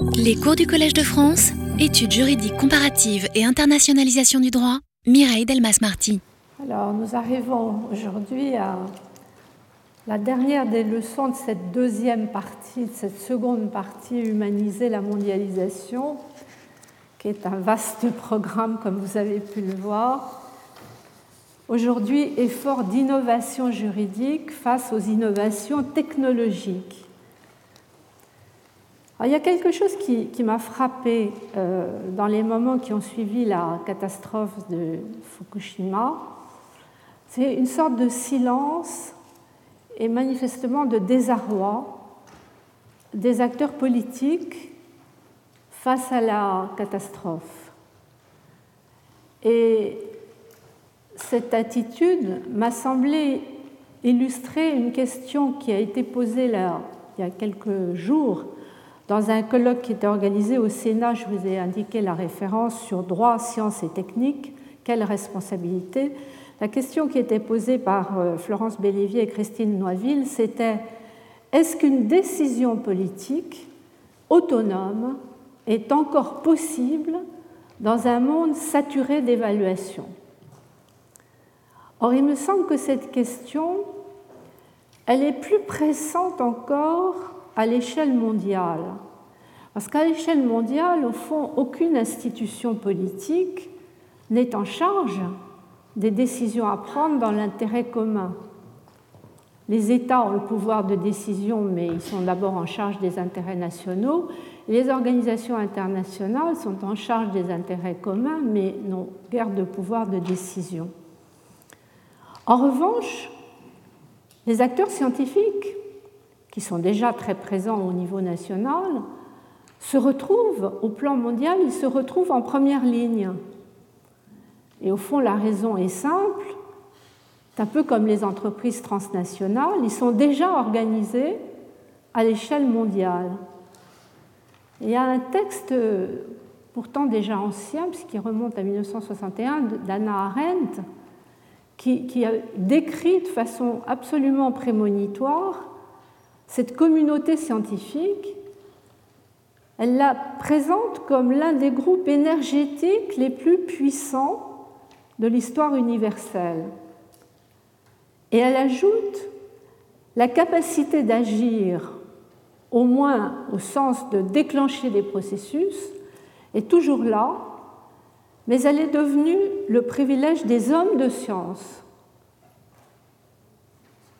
Les cours du Collège de France, études juridiques comparatives et internationalisation du droit, Mireille Delmas-Marty. Alors, nous arrivons aujourd'hui à la dernière des leçons de cette deuxième partie, de cette seconde partie, Humaniser la mondialisation, qui est un vaste programme, comme vous avez pu le voir. Aujourd'hui, effort d'innovation juridique face aux innovations technologiques il y a quelque chose qui, m'a frappé euh, dans les moments qui ont suivi la catastrophe de Fukushima. C'est une sorte de silence et manifestement de désarroi des acteurs politiques face à la catastrophe. Et cette attitude m'a semblé illustrer une question qui a été posée là, il y a quelques jours dans un colloque qui était organisé au Sénat, je vous ai indiqué la référence sur droit, sciences et techniques, quelle responsabilité! La question qui était posée par euh, Florence Bellévier et Christine Noiville, c'était est-ce qu'une décision politique autonome est encore possible dans un monde saturé d'évaluation Or, il me semble que cette question, elle est plus pressante encore à l'échelle mondiale. Parce qu'à l'échelle mondiale, au fond, aucune institution politique n'est en charge des décisions à prendre dans l'intérêt commun. Les États ont le pouvoir de décision, mais ils sont d'abord en charge des intérêts nationaux. Les organisations internationales sont en charge des intérêts communs, mais n'ont guère de pouvoir de décision. En revanche, les acteurs scientifiques qui sont déjà très présents au niveau national, se retrouvent au plan mondial, ils se retrouvent en première ligne. Et au fond, la raison est simple. C'est un peu comme les entreprises transnationales, ils sont déjà organisés à l'échelle mondiale. il y a un texte pourtant déjà ancien, puisqu'il remonte à 1961, d'Anna Arendt, qui, qui, a décrit de façon absolument prémonitoire cette communauté scientifique, elle la présente comme l'un des groupes énergétiques les plus puissants de l'histoire universelle. Et elle ajoute la capacité d'agir, au moins au sens de déclencher des processus, est toujours là, mais elle est devenue le privilège des hommes de science.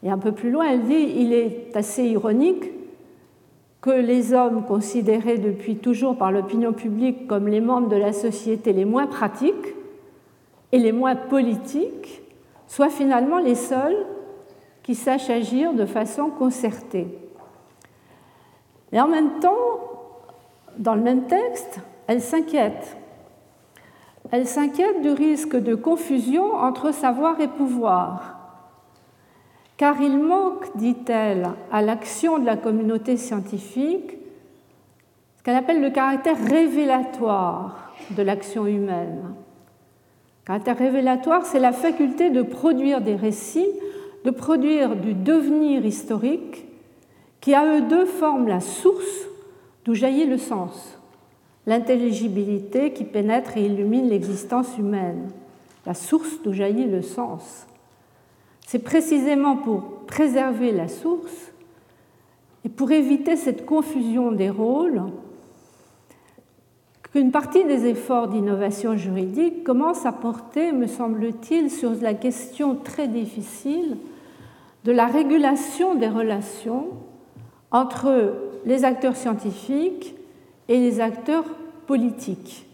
Et un peu plus loin, elle dit il est assez ironique que les hommes considérés depuis toujours par l'opinion publique comme les membres de la société les moins pratiques et les moins politiques soient finalement les seuls qui sachent agir de façon concertée. Et en même temps, dans le même texte, elle s'inquiète. Elle s'inquiète du risque de confusion entre savoir et pouvoir car il manque, dit-elle, à l'action de la communauté scientifique ce qu'elle appelle le caractère révélatoire de l'action humaine. Le caractère révélatoire, c'est la faculté de produire des récits, de produire du devenir historique qui à eux deux forment la source d'où jaillit le sens, l'intelligibilité qui pénètre et illumine l'existence humaine, la source d'où jaillit le sens. C'est précisément pour préserver la source et pour éviter cette confusion des rôles qu'une partie des efforts d'innovation juridique commence à porter, me semble-t-il, sur la question très difficile de la régulation des relations entre les acteurs scientifiques et les acteurs politiques.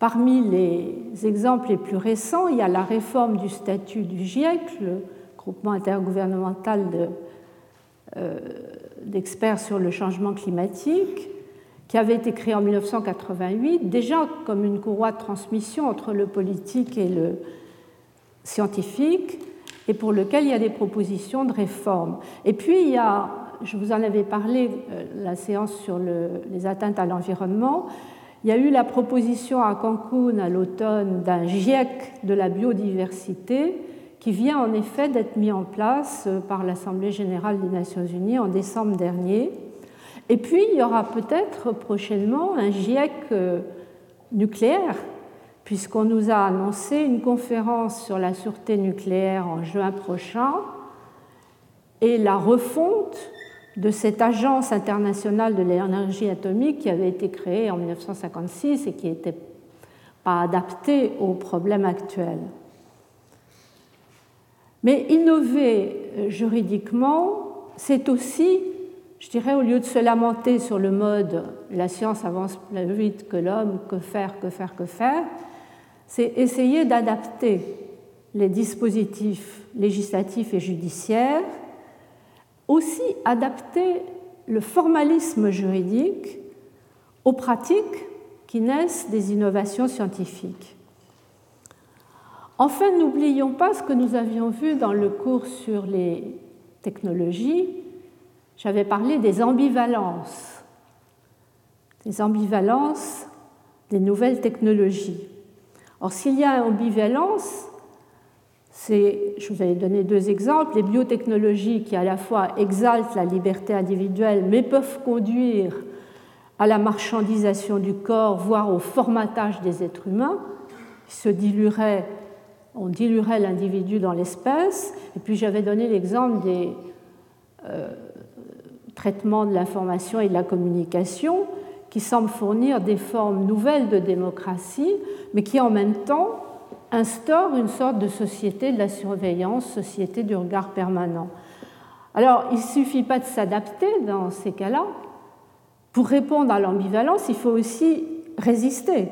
Parmi les exemples les plus récents, il y a la réforme du statut du GIEC, le groupement intergouvernemental euh, d'experts sur le changement climatique, qui avait été créé en 1988, déjà comme une courroie de transmission entre le politique et le scientifique, et pour lequel il y a des propositions de réforme. Et puis, il y a, je vous en avais parlé, euh, la séance sur les atteintes à l'environnement, il y a eu la proposition à Cancun à l'automne d'un GIEC de la biodiversité qui vient en effet d'être mis en place euh, par l'Assemblée générale des Nations unies en décembre dernier. Et puis, il y aura peut-être prochainement un GIEC euh, nucléaire, puisqu'on nous a annoncé une conférence sur la sûreté nucléaire en juin prochain. Et la refonte de cette agence internationale de l'énergie atomique qui avait été créée en 1956 et qui n'était pas adaptée aux problèmes actuels. Mais innover euh, juridiquement, c'est aussi, je dirais, au lieu de se lamenter sur le mode la science avance plus vite que l'homme, que faire, que faire, que faire, c'est essayer d'adapter les dispositifs législatifs et judiciaires, aussi adapter le formalisme juridique aux pratiques qui naissent des innovations scientifiques. Enfin, n'oublions pas ce que nous avions vu dans le cours sur les technologies. J'avais parlé des ambivalences, des ambivalences des nouvelles technologies. Or, s'il y a ambivalence, je vous avais donné deux exemples, les biotechnologies qui à la fois exaltent la liberté individuelle mais peuvent conduire à la marchandisation du corps, voire au formatage des êtres humains, se on diluerait l'individu dans l'espèce. Et puis j'avais donné l'exemple des euh, traitements de l'information et de la communication qui semblent fournir des formes nouvelles de démocratie, mais qui en même temps instaurent une sorte de société de la surveillance, société du regard permanent. Alors, il ne suffit pas de s'adapter dans ces cas-là. Pour répondre à l'ambivalence, il faut aussi résister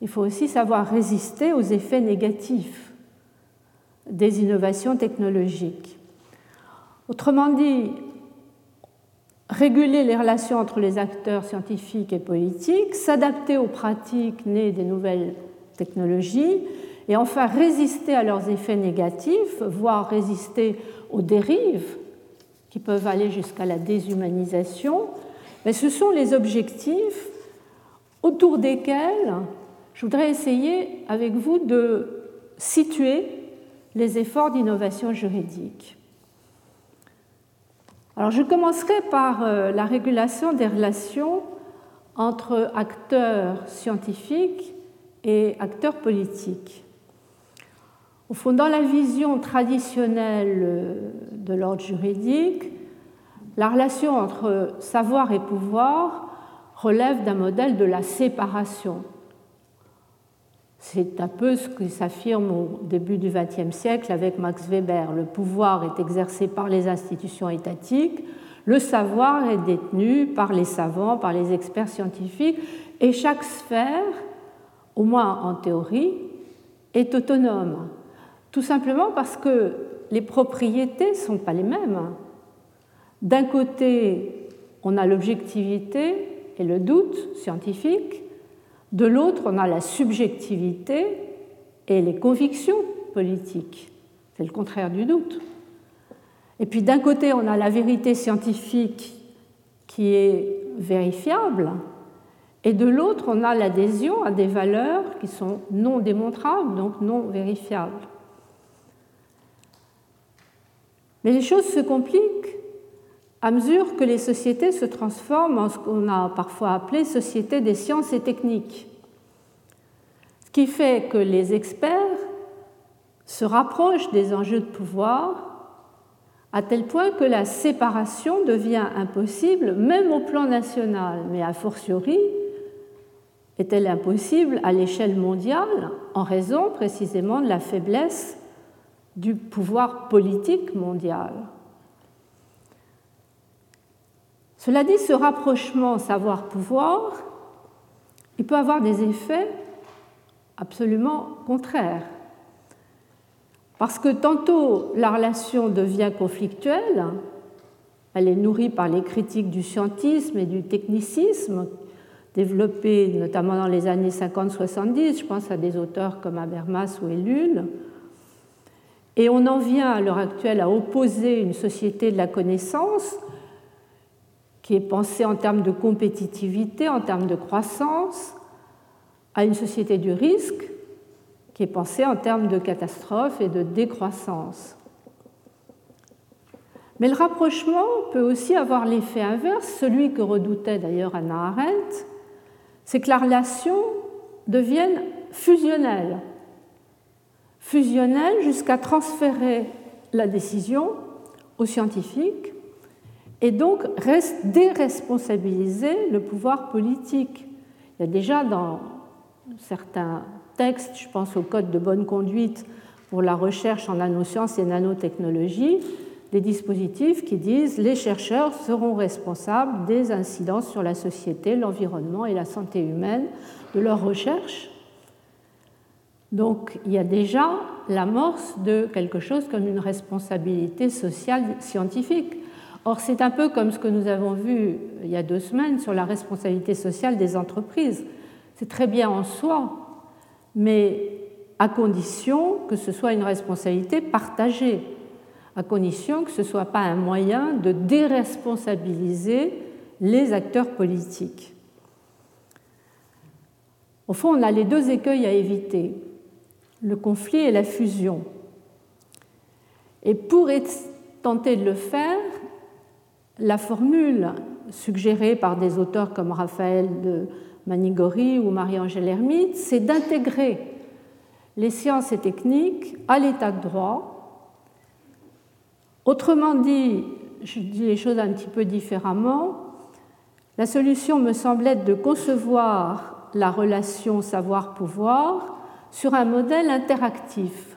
il faut aussi savoir résister aux effets négatifs des innovations technologiques. Autrement dit, réguler les relations entre les acteurs scientifiques et politiques, s'adapter aux pratiques nées des nouvelles technologies et enfin résister à leurs effets négatifs, voire résister aux dérives qui peuvent aller jusqu'à la déshumanisation, mais ce sont les objectifs autour desquels je voudrais essayer avec vous de situer les efforts d'innovation juridique. Alors je commencerai par euh, la régulation des relations entre acteurs scientifiques et acteurs politiques. Au fond, dans la vision traditionnelle euh, de l'ordre juridique, la relation entre savoir et pouvoir relève d'un modèle de la séparation c'est un peu ce qui s'affirme au début du XXe siècle avec Max Weber. Le pouvoir est exercé par les institutions étatiques, le savoir est détenu par les savants, par les experts scientifiques, et chaque sphère, au moins en théorie, est autonome. Tout simplement parce que les propriétés ne sont pas les mêmes. D'un côté, on a l'objectivité et le doute scientifique, de l'autre, on a la subjectivité et les convictions politiques. C'est le contraire du doute. Et puis d'un côté, on a la vérité scientifique qui est vérifiable, et de l'autre, on a l'adhésion à des valeurs qui sont non démontrables, donc non vérifiables. Mais les choses se compliquent à mesure que les sociétés se transforment en ce qu'on a parfois appelé société des sciences et techniques. Ce qui fait que les experts se rapprochent des enjeux de pouvoir à tel point que la séparation devient impossible même au plan national, mais a fortiori est-elle impossible à l'échelle mondiale en raison précisément de la faiblesse du pouvoir politique mondial? Cela dit, ce rapprochement savoir-pouvoir, il peut avoir des effets absolument contraires. Parce que tantôt la relation devient conflictuelle, elle est nourrie par les critiques du scientisme et du technicisme développés notamment dans les années 50-70, je pense à des auteurs comme Habermas ou Ellul, et on en vient à l'heure actuelle à opposer une société de la connaissance qui est pensée en termes de compétitivité, en termes de croissance, à une société du risque qui est pensée en termes de catastrophe et de décroissance. Mais le rapprochement peut aussi avoir l'effet inverse, celui que redoutait d'ailleurs Anna Arendt, c'est que la relation devienne fusionnelle. Fusionnelle jusqu'à transférer la décision aux scientifiques et donc déresponsabiliser le pouvoir politique. Il y a déjà dans certains textes, je pense au Code de bonne conduite pour la recherche en nanosciences et nanotechnologies, des dispositifs qui disent les chercheurs seront responsables des incidences sur la société, l'environnement et la santé humaine de leurs recherches. Donc il y a déjà l'amorce de quelque chose comme une responsabilité sociale scientifique. Or, c'est un peu comme ce que nous avons vu il y a deux semaines sur la responsabilité sociale des entreprises. C'est très bien en soi, mais à condition que ce soit une responsabilité partagée, à condition que ce ne soit pas un moyen de déresponsabiliser les acteurs politiques. Au fond, on a les deux écueils à éviter, le conflit et la fusion. Et pour tenter de le faire, la formule suggérée par des auteurs comme Raphaël de Manigori ou Marie-Angèle Hermite, c'est d'intégrer les sciences et techniques à l'état de droit. Autrement dit, je dis les choses un petit peu différemment, la solution me semble être de concevoir la relation savoir-pouvoir sur un modèle interactif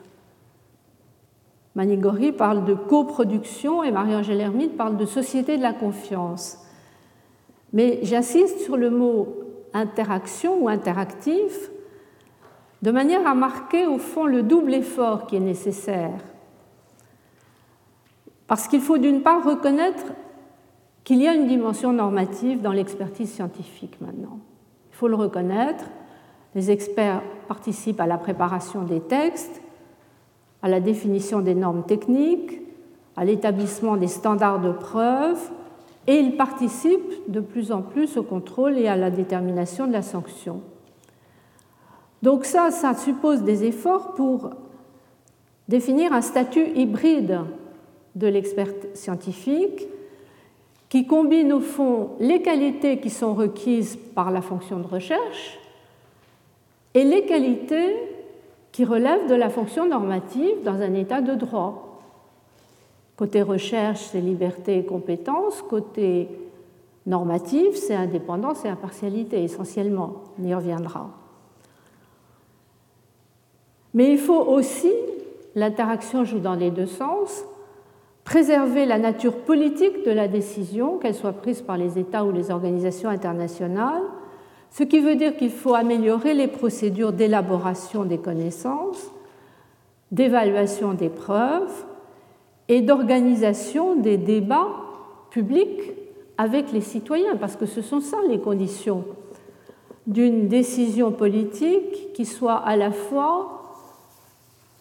Manigori parle de coproduction et Marie-Angèle Hermite parle de société de la confiance. Mais j'insiste sur le mot interaction ou interactif de manière à marquer au fond le double effort qui est nécessaire. Parce qu'il faut d'une part reconnaître qu'il y a une dimension normative dans l'expertise scientifique maintenant. Il faut le reconnaître. Les experts participent à la préparation des textes, à la définition des normes techniques, à l'établissement des standards de preuve, et il participe de plus en plus au contrôle et à la détermination de la sanction. Donc ça, ça suppose des efforts pour définir un statut hybride de l'expert scientifique qui combine au fond les qualités qui sont requises par la fonction de recherche et les qualités qui relève de la fonction normative dans un état de droit. Côté recherche, c'est liberté et compétence. Côté normatif, c'est indépendance et impartialité, essentiellement. On y reviendra. Mais il faut aussi, l'interaction joue dans les deux sens, préserver la nature politique de la décision, qu'elle soit prise par les États ou les organisations internationales, ce qui veut dire qu'il faut améliorer les procédures d'élaboration des connaissances, d'évaluation des preuves et d'organisation des débats publics avec les citoyens, parce que ce sont ça les conditions d'une décision politique qui soit à la fois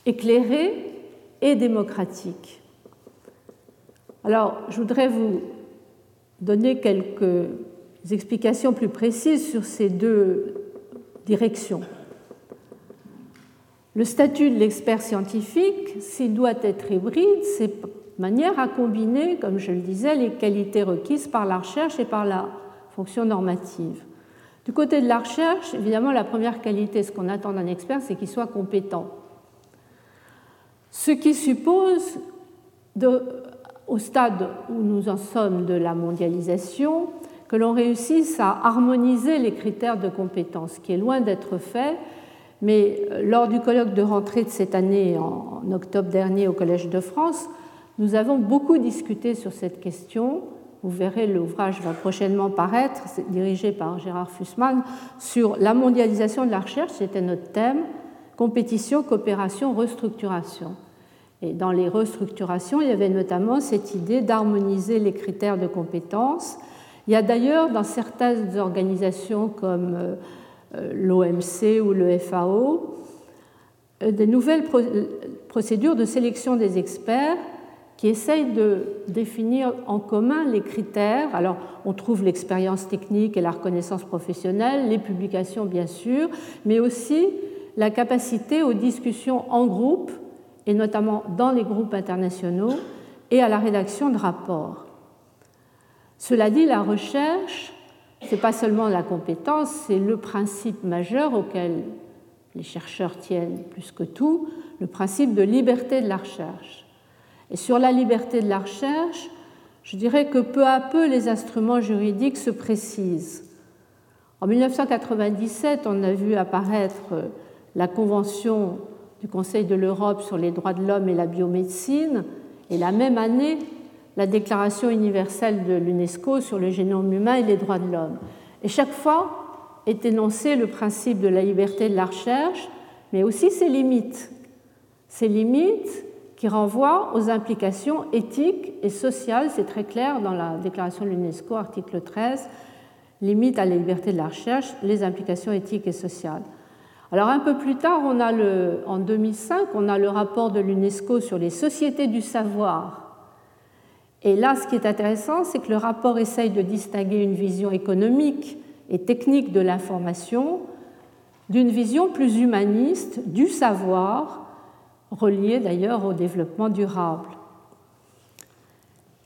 éclairée et démocratique. Alors, je voudrais vous donner quelques explications plus précises sur ces deux directions. Le statut de l'expert scientifique, s'il doit être hybride, c'est manière à combiner, comme je le disais, les qualités requises par la recherche et par la fonction normative. Du côté de la recherche, évidemment, la première qualité, ce qu'on attend d'un expert, c'est qu'il soit compétent. Ce qui suppose, au stade où nous en sommes de la mondialisation, que l'on réussisse à harmoniser les critères de compétence, qui est loin d'être fait. Mais euh, lors du colloque de rentrée de cette année, en octobre dernier, au Collège de France, nous avons beaucoup discuté sur cette question. Vous verrez, l'ouvrage va prochainement paraître, dirigé par Gérard Fussman, sur la mondialisation de la recherche, c'était notre thème, compétition, coopération, restructuration. Et dans les restructurations, il y avait notamment cette idée d'harmoniser les critères de compétence il y a d'ailleurs dans certaines organisations comme euh, euh, l'OMC ou le FAO euh, des nouvelles procédures de sélection des experts qui essayent de définir en commun les critères. Alors, on trouve l'expérience technique et la reconnaissance professionnelle, les publications bien sûr, mais aussi la capacité aux discussions en groupe, et notamment dans les groupes internationaux, et à la rédaction de rapports. Cela dit, la recherche, ce n'est pas seulement la compétence, c'est le principe majeur auquel les chercheurs tiennent plus que tout, le principe de liberté de la recherche. Et sur la liberté de la recherche, je dirais que peu à peu les instruments juridiques se précisent. En 1997, on a vu apparaître la Convention du Conseil de l'Europe sur les droits de l'homme et la biomédecine, et la même année, la Déclaration universelle de l'UNESCO sur le génome humain et les droits de l'homme. Et chaque fois est énoncé le principe de la liberté de la recherche, mais aussi ses limites. Ses limites qui renvoient aux implications éthiques et sociales, c'est très clair dans la Déclaration de l'UNESCO, article 13, limite à la liberté de la recherche, les implications éthiques et sociales. Alors un peu plus tard, en 2005, on a le rapport de l'UNESCO sur les sociétés du savoir. Et là, ce qui est intéressant, c'est que le rapport essaye de distinguer une vision économique et technique de l'information d'une vision plus humaniste du savoir, reliée d'ailleurs au développement durable.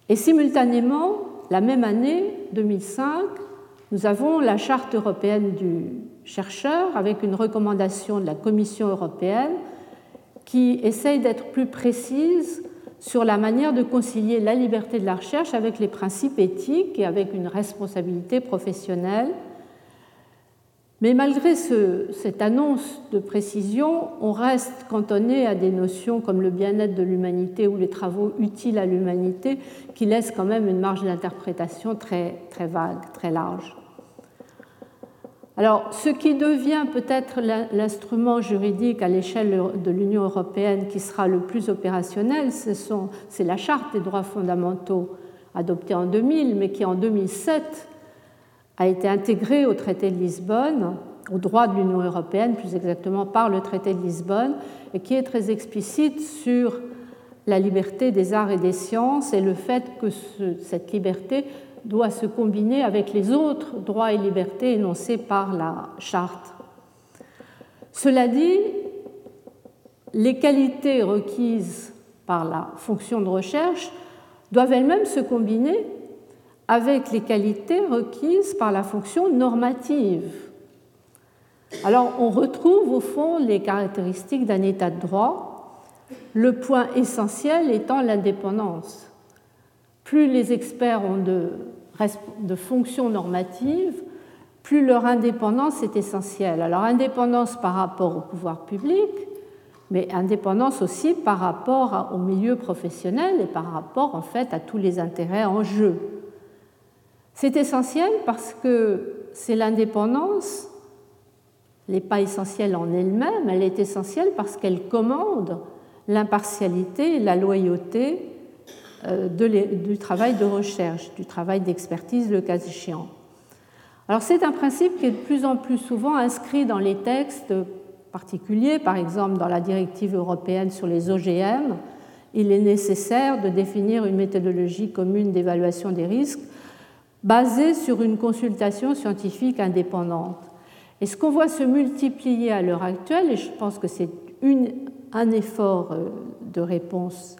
Et simultanément, la même année, 2005, nous avons la Charte européenne du chercheur avec une recommandation de la Commission européenne qui essaye d'être plus précise sur la manière de concilier la liberté de la recherche avec les principes éthiques et avec une responsabilité professionnelle. Mais malgré cette annonce de précision, on reste cantonné à des notions comme le bien-être de l'humanité ou les travaux utiles à l'humanité qui laissent quand même une marge d'interprétation très, très vague, très large. Alors, ce qui devient peut-être l'instrument juridique à l'échelle de l'Union européenne qui sera le plus opérationnel, c'est la Charte des droits fondamentaux adoptée en 2000, mais qui en 2007 a été intégrée au traité de Lisbonne, au droit de l'Union européenne, plus exactement par le traité de Lisbonne, et qui est très explicite sur la liberté des arts et des sciences et le fait que cette liberté doit se combiner avec les autres droits et libertés énoncés par la charte. Cela dit, les qualités requises par la fonction de recherche doivent elles-mêmes se combiner avec les qualités requises par la fonction normative. Alors on retrouve au fond les caractéristiques d'un état de droit, le point essentiel étant l'indépendance. Plus les experts ont de de fonctions normatives, plus leur indépendance est essentielle. Alors indépendance par rapport au pouvoir public, mais indépendance aussi par rapport au milieu professionnel et par rapport en fait à tous les intérêts en jeu. C'est essentiel parce que c'est l'indépendance, elle n'est pas essentielle en elle-même, elle est essentielle parce qu'elle commande l'impartialité la loyauté euh, du travail de recherche, du travail d'expertise, le cas échéant. Alors c'est un principe qui est de plus en plus souvent inscrit dans les textes particuliers, par exemple dans la directive européenne sur les OGM. Il est nécessaire de définir une méthodologie commune d'évaluation des risques basée sur une consultation scientifique indépendante. Et ce qu'on voit se multiplier à l'heure actuelle, et je pense que c'est un effort euh, de réponse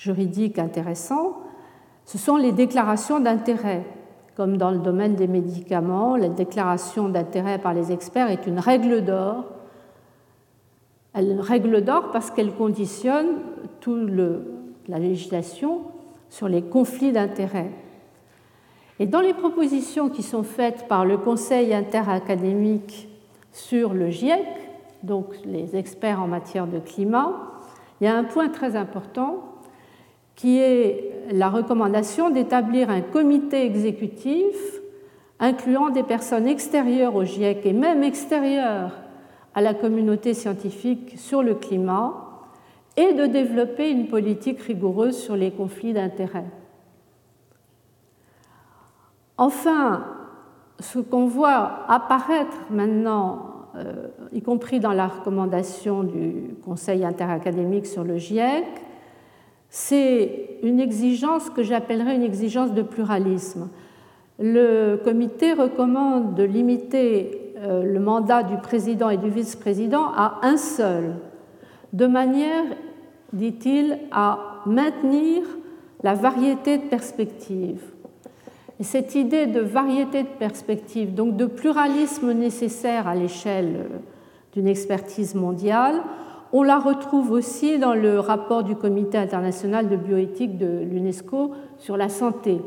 juridiques intéressants, ce sont les déclarations d'intérêt. Comme dans le domaine des médicaments, la déclaration d'intérêt par les experts est une règle d'or. Une règle d'or parce qu'elle conditionne toute la législation sur les conflits d'intérêts. Et dans les propositions qui sont faites par le Conseil interacadémique sur le GIEC, donc les experts en matière de climat, il y a un point très important qui est la recommandation d'établir un comité exécutif incluant des personnes extérieures au GIEC et même extérieures à la communauté scientifique sur le climat et de développer une politique rigoureuse sur les conflits d'intérêts. Enfin, ce qu'on voit apparaître maintenant, euh, y compris dans la recommandation du Conseil interacadémique sur le GIEC, c'est une exigence que j'appellerais une exigence de pluralisme. Le comité recommande de limiter euh, le mandat du président et du vice-président à un seul, de manière, dit-il, à maintenir la variété de perspectives. Et cette idée de variété de perspectives, donc de pluralisme nécessaire à l'échelle d'une expertise mondiale, on la retrouve aussi dans le rapport du Comité international de bioéthique de l'UNESCO sur la santé,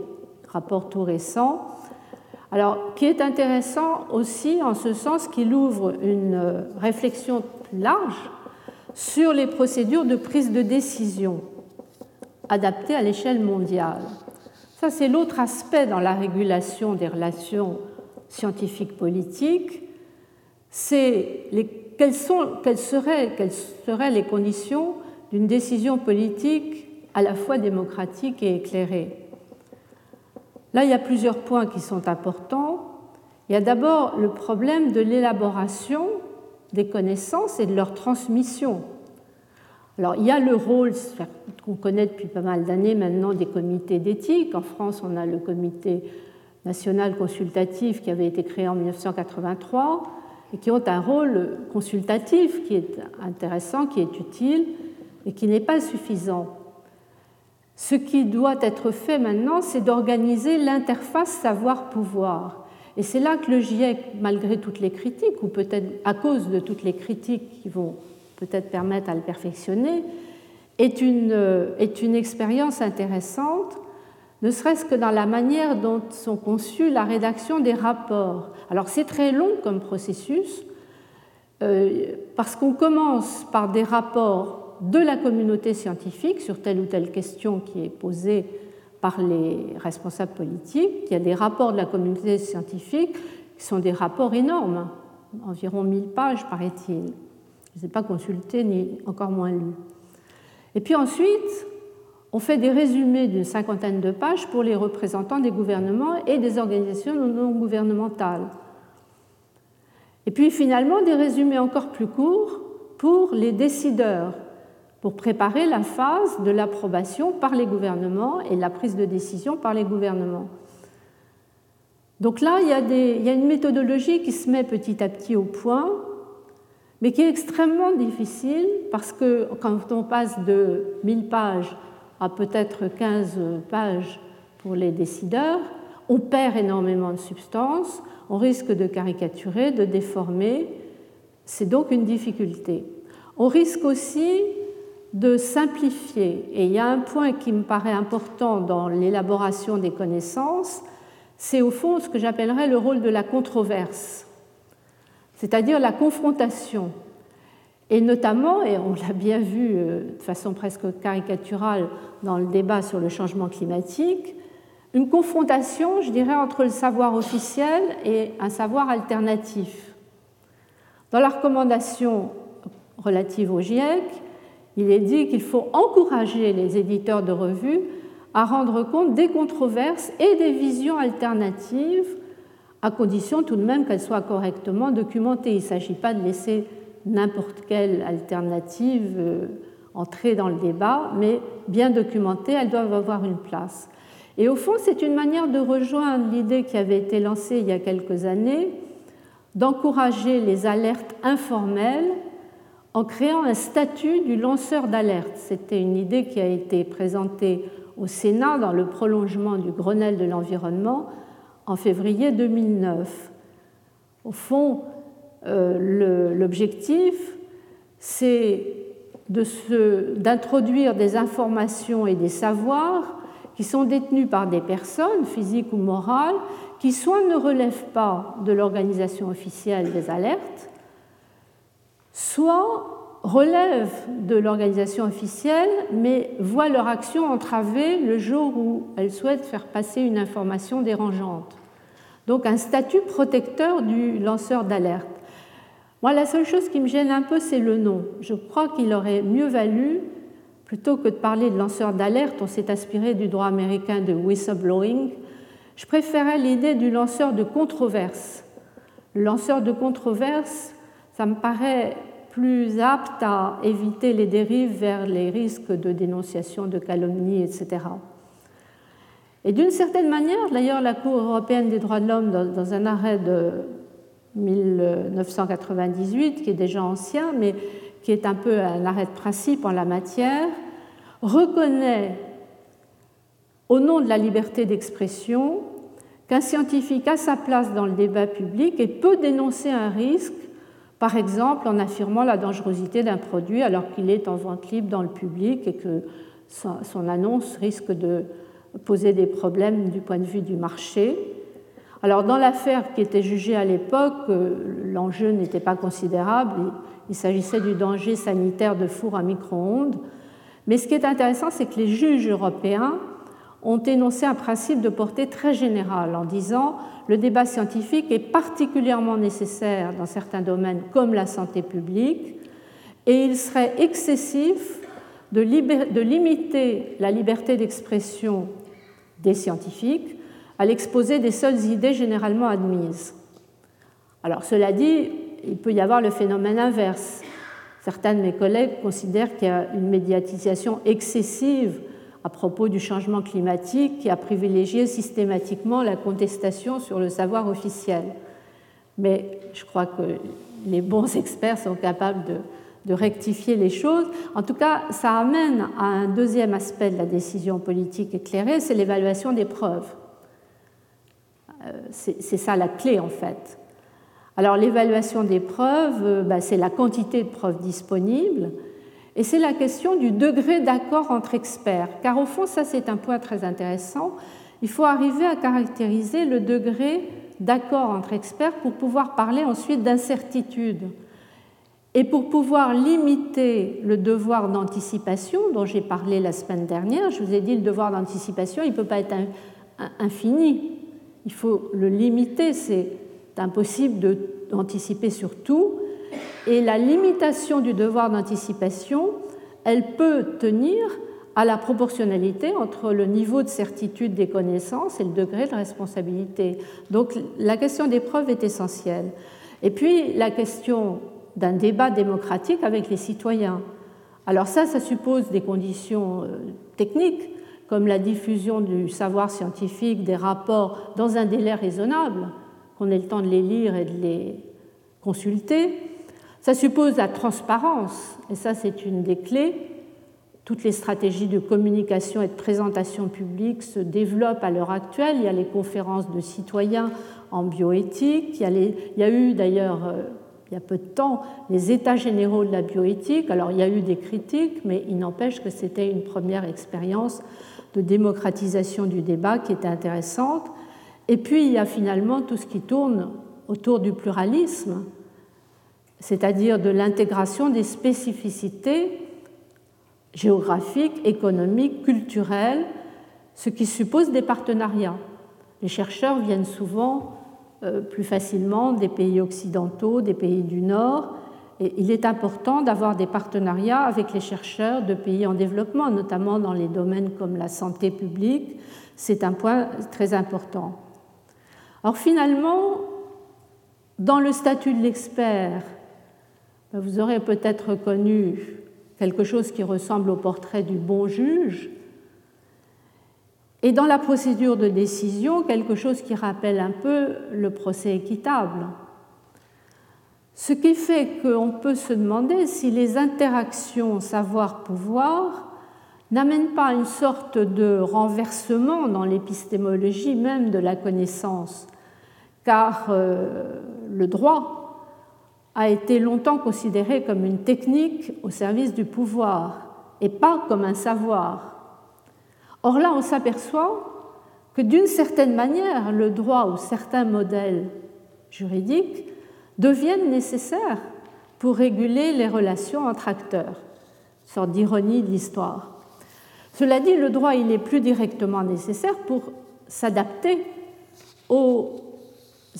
rapport tout récent, alors, qui est intéressant aussi en ce sens qu'il ouvre une réflexion large sur les procédures de prise de décision adaptées à l'échelle mondiale. Ça, c'est l'autre aspect dans la régulation des relations scientifiques politiques. C'est quelles, seraient, seraient les conditions d'une décision politique à la fois démocratique et éclairée? Là, il y a plusieurs points qui sont importants. Il y a d'abord le problème de l'élaboration des connaissances et de leur transmission. Alors, il y a le rôle qu'on connaît depuis pas mal d'années maintenant des comités d'éthique. En France, on a le comité national consultatif qui avait été créé en 1983 et qui ont un rôle consultatif qui est intéressant, qui est utile et qui n'est pas suffisant. Ce qui doit être fait maintenant, c'est d'organiser l'interface savoir-pouvoir. Et c'est là que le GIEC, malgré toutes les critiques, ou peut-être à cause de toutes les critiques qui vont peut-être permettre à le perfectionner, est une, est une expérience intéressante, ne serait-ce que dans la manière dont sont conçus la rédaction des rapports. Alors c'est très long comme processus, euh, parce qu'on commence par des rapports de la communauté scientifique sur telle ou telle question qui est posée par les responsables politiques. Il y a des rapports de la communauté scientifique qui sont des rapports énormes, environ 1000 pages, paraît-il. Je ne les ai pas consultés ni encore moins lus. Et puis ensuite, on fait des résumés d'une cinquantaine de pages pour les représentants des gouvernements et des organisations non gouvernementales. Et puis finalement, des résumés encore plus courts pour les décideurs, pour préparer la phase de l'approbation par les gouvernements et la prise de décision par les gouvernements. Donc là, il y, a une méthodologie qui se met petit à petit au point, mais qui est extrêmement difficile parce que quand on passe de 1000 pages à peut-être 15 pages pour les décideurs, on perd énormément de substance, on risque de caricaturer, de déformer. C'est donc une difficulté. On risque aussi de simplifier. Et il y a un point qui me paraît important dans l'élaboration des connaissances, c'est au fond ce que j'appellerais le rôle de la controverse, c'est-à-dire la confrontation. Et notamment, et on l'a bien vu euh, de façon presque caricaturale dans le débat sur le changement climatique, une confrontation, je dirais, entre le savoir officiel et un savoir alternatif. Dans la recommandation relative au GIEC, il est dit qu'il faut encourager les éditeurs de revues à rendre compte des controverses et des visions alternatives, à condition tout de même qu'elles soient correctement documentées. Il ne s'agit pas de laisser n'importe quelle alternative euh, entrer dans le débat, mais bien documentées, elles doivent avoir une place. Et au fond, c'est une manière de rejoindre l'idée qui avait été lancée il y a quelques années d'encourager les alertes informelles en créant un statut du lanceur d'alerte. C'était une idée qui a été présentée au Sénat dans le prolongement du Grenelle de l'environnement en février 2009. Au fond, l'objectif, c'est d'introduire des informations et des savoirs qui sont détenus par des personnes, physiques ou morales, qui soit ne relèvent pas de l'organisation officielle des alertes, soit relèvent de l'organisation officielle, mais voient leur action entravée le jour où elles souhaitent faire passer une information dérangeante. Donc un statut protecteur du lanceur d'alerte. Moi, la seule chose qui me gêne un peu, c'est le nom. Je crois qu'il aurait mieux valu, plutôt que de parler de lanceur d'alerte, on s'est aspiré du droit américain de whistleblowing, je préférais l'idée du lanceur de controverse. Le lanceur de controverse, ça me paraît plus apte à éviter les dérives vers les risques de dénonciation, de calomnie, etc. Et d'une certaine manière, d'ailleurs, la Cour européenne des droits de l'homme, dans un arrêt de 1998, qui est déjà ancien, mais qui est un peu un arrêt de principe en la matière, reconnaît au nom de la liberté d'expression, qu'un scientifique a sa place dans le débat public et peut dénoncer un risque, par exemple en affirmant la dangerosité d'un produit alors qu'il est en vente libre dans le public et que son annonce risque de poser des problèmes du point de vue du marché. Alors dans l'affaire qui était jugée à l'époque, euh, l'enjeu n'était pas considérable, il s'agissait du danger sanitaire de four à micro-ondes. Mais ce qui est intéressant, c'est que les juges européens ont énoncé un principe de portée très générale en disant le débat scientifique est particulièrement nécessaire dans certains domaines comme la santé publique et il serait excessif de, limiter la liberté d'expression des scientifiques à l'exposé des seules idées généralement admises. Alors cela dit, il peut y avoir le phénomène inverse. Certains de mes collègues considèrent qu'il y a une médiatisation excessive à propos du changement climatique qui a privilégié systématiquement la contestation sur le savoir officiel. Mais je crois que les bons experts sont capables de, de rectifier les choses. En tout cas, ça amène à un deuxième aspect de la décision politique éclairée, c'est l'évaluation des preuves. Euh, c'est ça la clé en fait. Alors l'évaluation des preuves, euh, bah, c'est la quantité de preuves disponibles et c'est la question du degré d'accord entre experts. Car au fond, ça c'est un point très intéressant. Il faut arriver à caractériser le degré d'accord entre experts pour pouvoir parler ensuite d'incertitude. Et pour pouvoir limiter le devoir d'anticipation dont j'ai parlé la semaine dernière, je vous ai dit le devoir d'anticipation, il ne peut pas être infini. Il faut le limiter, c'est impossible d'anticiper sur tout. Et la limitation du devoir d'anticipation, elle peut tenir à la proportionnalité entre le niveau de certitude des connaissances et le degré de responsabilité. Donc la question des preuves est essentielle. Et puis la question d'un débat démocratique avec les citoyens. Alors ça, ça suppose des conditions euh, techniques, comme la diffusion du savoir scientifique, des rapports dans un délai raisonnable, qu'on ait le temps de les lire et de les consulter. Ça suppose la transparence, et ça c'est une des clés. Toutes les stratégies de communication et de présentation publique se développent à l'heure actuelle. Il y a les conférences de citoyens en bioéthique, il y a, eu d'ailleurs euh, il y a peu de temps les états généraux de la bioéthique. Alors il y a eu des critiques, mais il n'empêche que c'était une première expérience de démocratisation du débat qui était intéressante. Et puis il y a finalement tout ce qui tourne autour du pluralisme, c'est-à-dire de l'intégration des spécificités géographiques, économiques, culturelles, ce qui suppose des partenariats. Les chercheurs viennent souvent euh, plus facilement des pays occidentaux, des pays du Nord. Il est important d'avoir des partenariats avec les chercheurs de pays en développement, notamment dans les domaines comme la santé publique. C'est un point très important. Alors finalement, dans le statut de l'expert, ben, vous aurez peut-être reconnu quelque chose qui ressemble au portrait du bon juge, et dans la procédure de décision, quelque chose qui rappelle un peu le procès équitable. Ce qui fait qu'on peut se demander si les interactions savoir-pouvoir n'amènent pas une sorte de renversement dans l'épistémologie même de la connaissance, car euh, le droit a été longtemps considéré comme une technique au service du pouvoir et pas comme un savoir. Or là, on s'aperçoit que d'une certaine manière, le droit ou certains modèles juridiques deviennent nécessaires pour réguler les relations entre acteurs. Sorte d'ironie de l'histoire. Cela dit, le droit, il est plus directement nécessaire pour s'adapter aux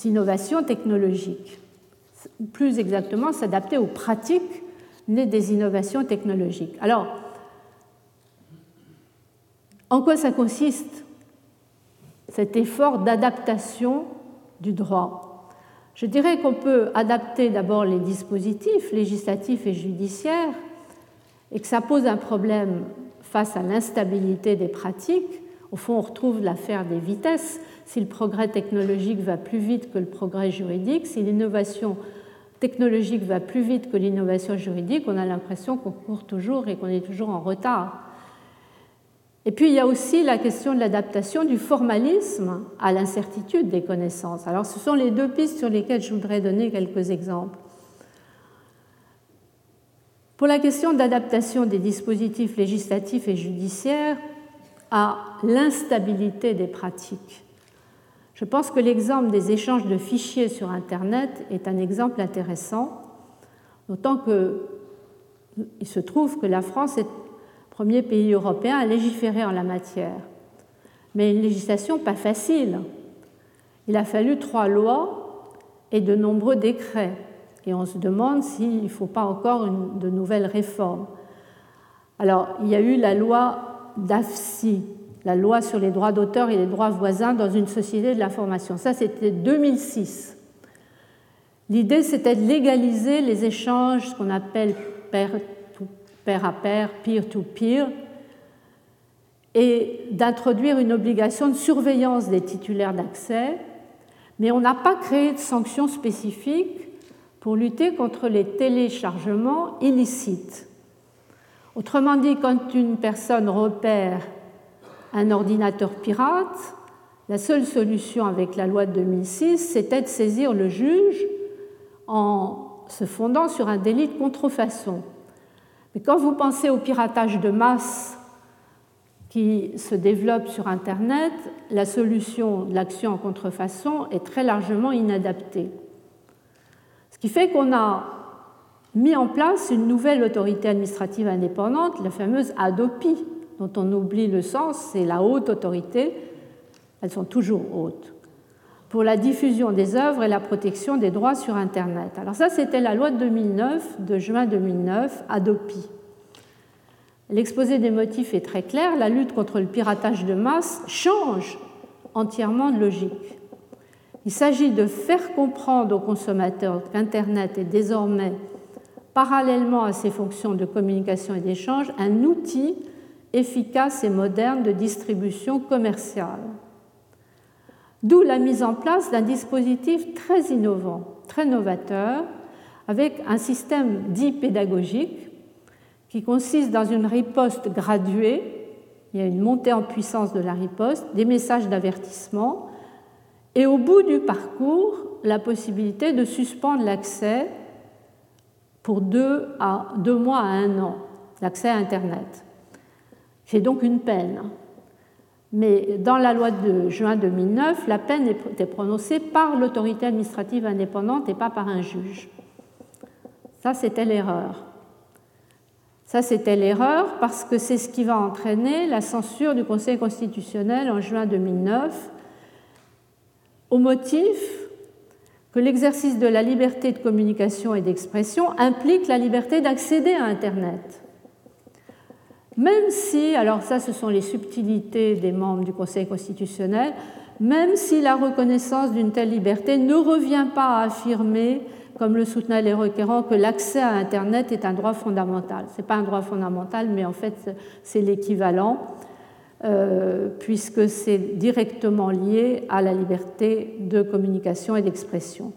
innovations technologiques, plus exactement s'adapter aux pratiques nées des innovations technologiques. Alors, en quoi ça consiste, cet effort d'adaptation du droit? Je dirais qu'on peut adapter d'abord les dispositifs législatifs et judiciaires et que ça pose un problème face à l'instabilité des pratiques. Au fond, on retrouve l'affaire des vitesses. Si le progrès technologique va plus vite que le progrès juridique, si l'innovation technologique va plus vite que l'innovation juridique, on a l'impression qu'on court toujours et qu'on est toujours en retard. Et puis il y a aussi la question de l'adaptation du formalisme à l'incertitude des connaissances. Alors ce sont les deux pistes sur lesquelles je voudrais donner quelques exemples. Pour la question d'adaptation des dispositifs législatifs et judiciaires à l'instabilité des pratiques, je pense que l'exemple des échanges de fichiers sur Internet est un exemple intéressant, d'autant qu'il se trouve que la France est premier pays européen à légiférer en la matière. Mais une législation pas facile. Il a fallu trois lois et de nombreux décrets. Et on se demande s'il ne faut pas encore de nouvelles réformes. Alors, il y a eu la loi d'AFSI, la loi sur les droits d'auteur et les droits voisins dans une société de l'information. Ça, c'était 2006. L'idée, c'était de légaliser les échanges, ce qu'on appelle pair, à pair, peer-to-peer, et d'introduire une obligation de surveillance des titulaires d'accès, mais on n'a pas créé de sanctions spécifiques pour lutter contre les téléchargements illicites. Autrement dit, quand une personne repère un ordinateur pirate, la seule solution avec la loi de 2006, c'était de saisir le juge en se fondant sur un délit de contrefaçon. Mais quand vous pensez au piratage de masse qui se développe sur Internet, la solution de l'action en contrefaçon est très largement inadaptée. Ce qui fait qu'on a mis en place une nouvelle autorité administrative indépendante, la fameuse ADOPI, dont on oublie le sens, c'est la haute autorité, elles sont toujours hautes, pour la diffusion des œuvres et la protection des droits sur Internet. Alors ça, c'était la loi de 2009, de juin 2009, ADOPI. L'exposé des motifs est très clair, la lutte contre le piratage de masse change entièrement de logique. Il s'agit de faire comprendre aux consommateurs qu'Internet est désormais, parallèlement à ses fonctions de communication et d'échange, un outil efficace et moderne de distribution commerciale. D'où la mise en place d'un dispositif très innovant, très novateur, avec un système dit pédagogique qui consiste dans une riposte graduée, il y a une montée en puissance de la riposte, des messages d'avertissement, et au bout du parcours, la possibilité de suspendre l'accès pour deux, mois à un an, l'accès à Internet. C'est donc une peine. Mais dans la loi de juin 2009, la peine était prononcée par l'autorité administrative indépendante et pas par un juge. Ça, c'était l'erreur. Ça, c'était l'erreur parce que c'est ce qui va entraîner la censure du Conseil constitutionnel en juin 2009 au motif que l'exercice de la liberté de communication et d'expression implique la liberté d'accéder à Internet. Même si, alors ça ce sont les subtilités des membres du Conseil constitutionnel, même si la reconnaissance d'une telle liberté ne revient pas à affirmer, comme le soutenaient les requérants, que l'accès à Internet est un droit fondamental. Ce n'est pas un droit fondamental, mais en fait c'est l'équivalent, euh, puisque c'est directement lié à la liberté de communication et d'expression.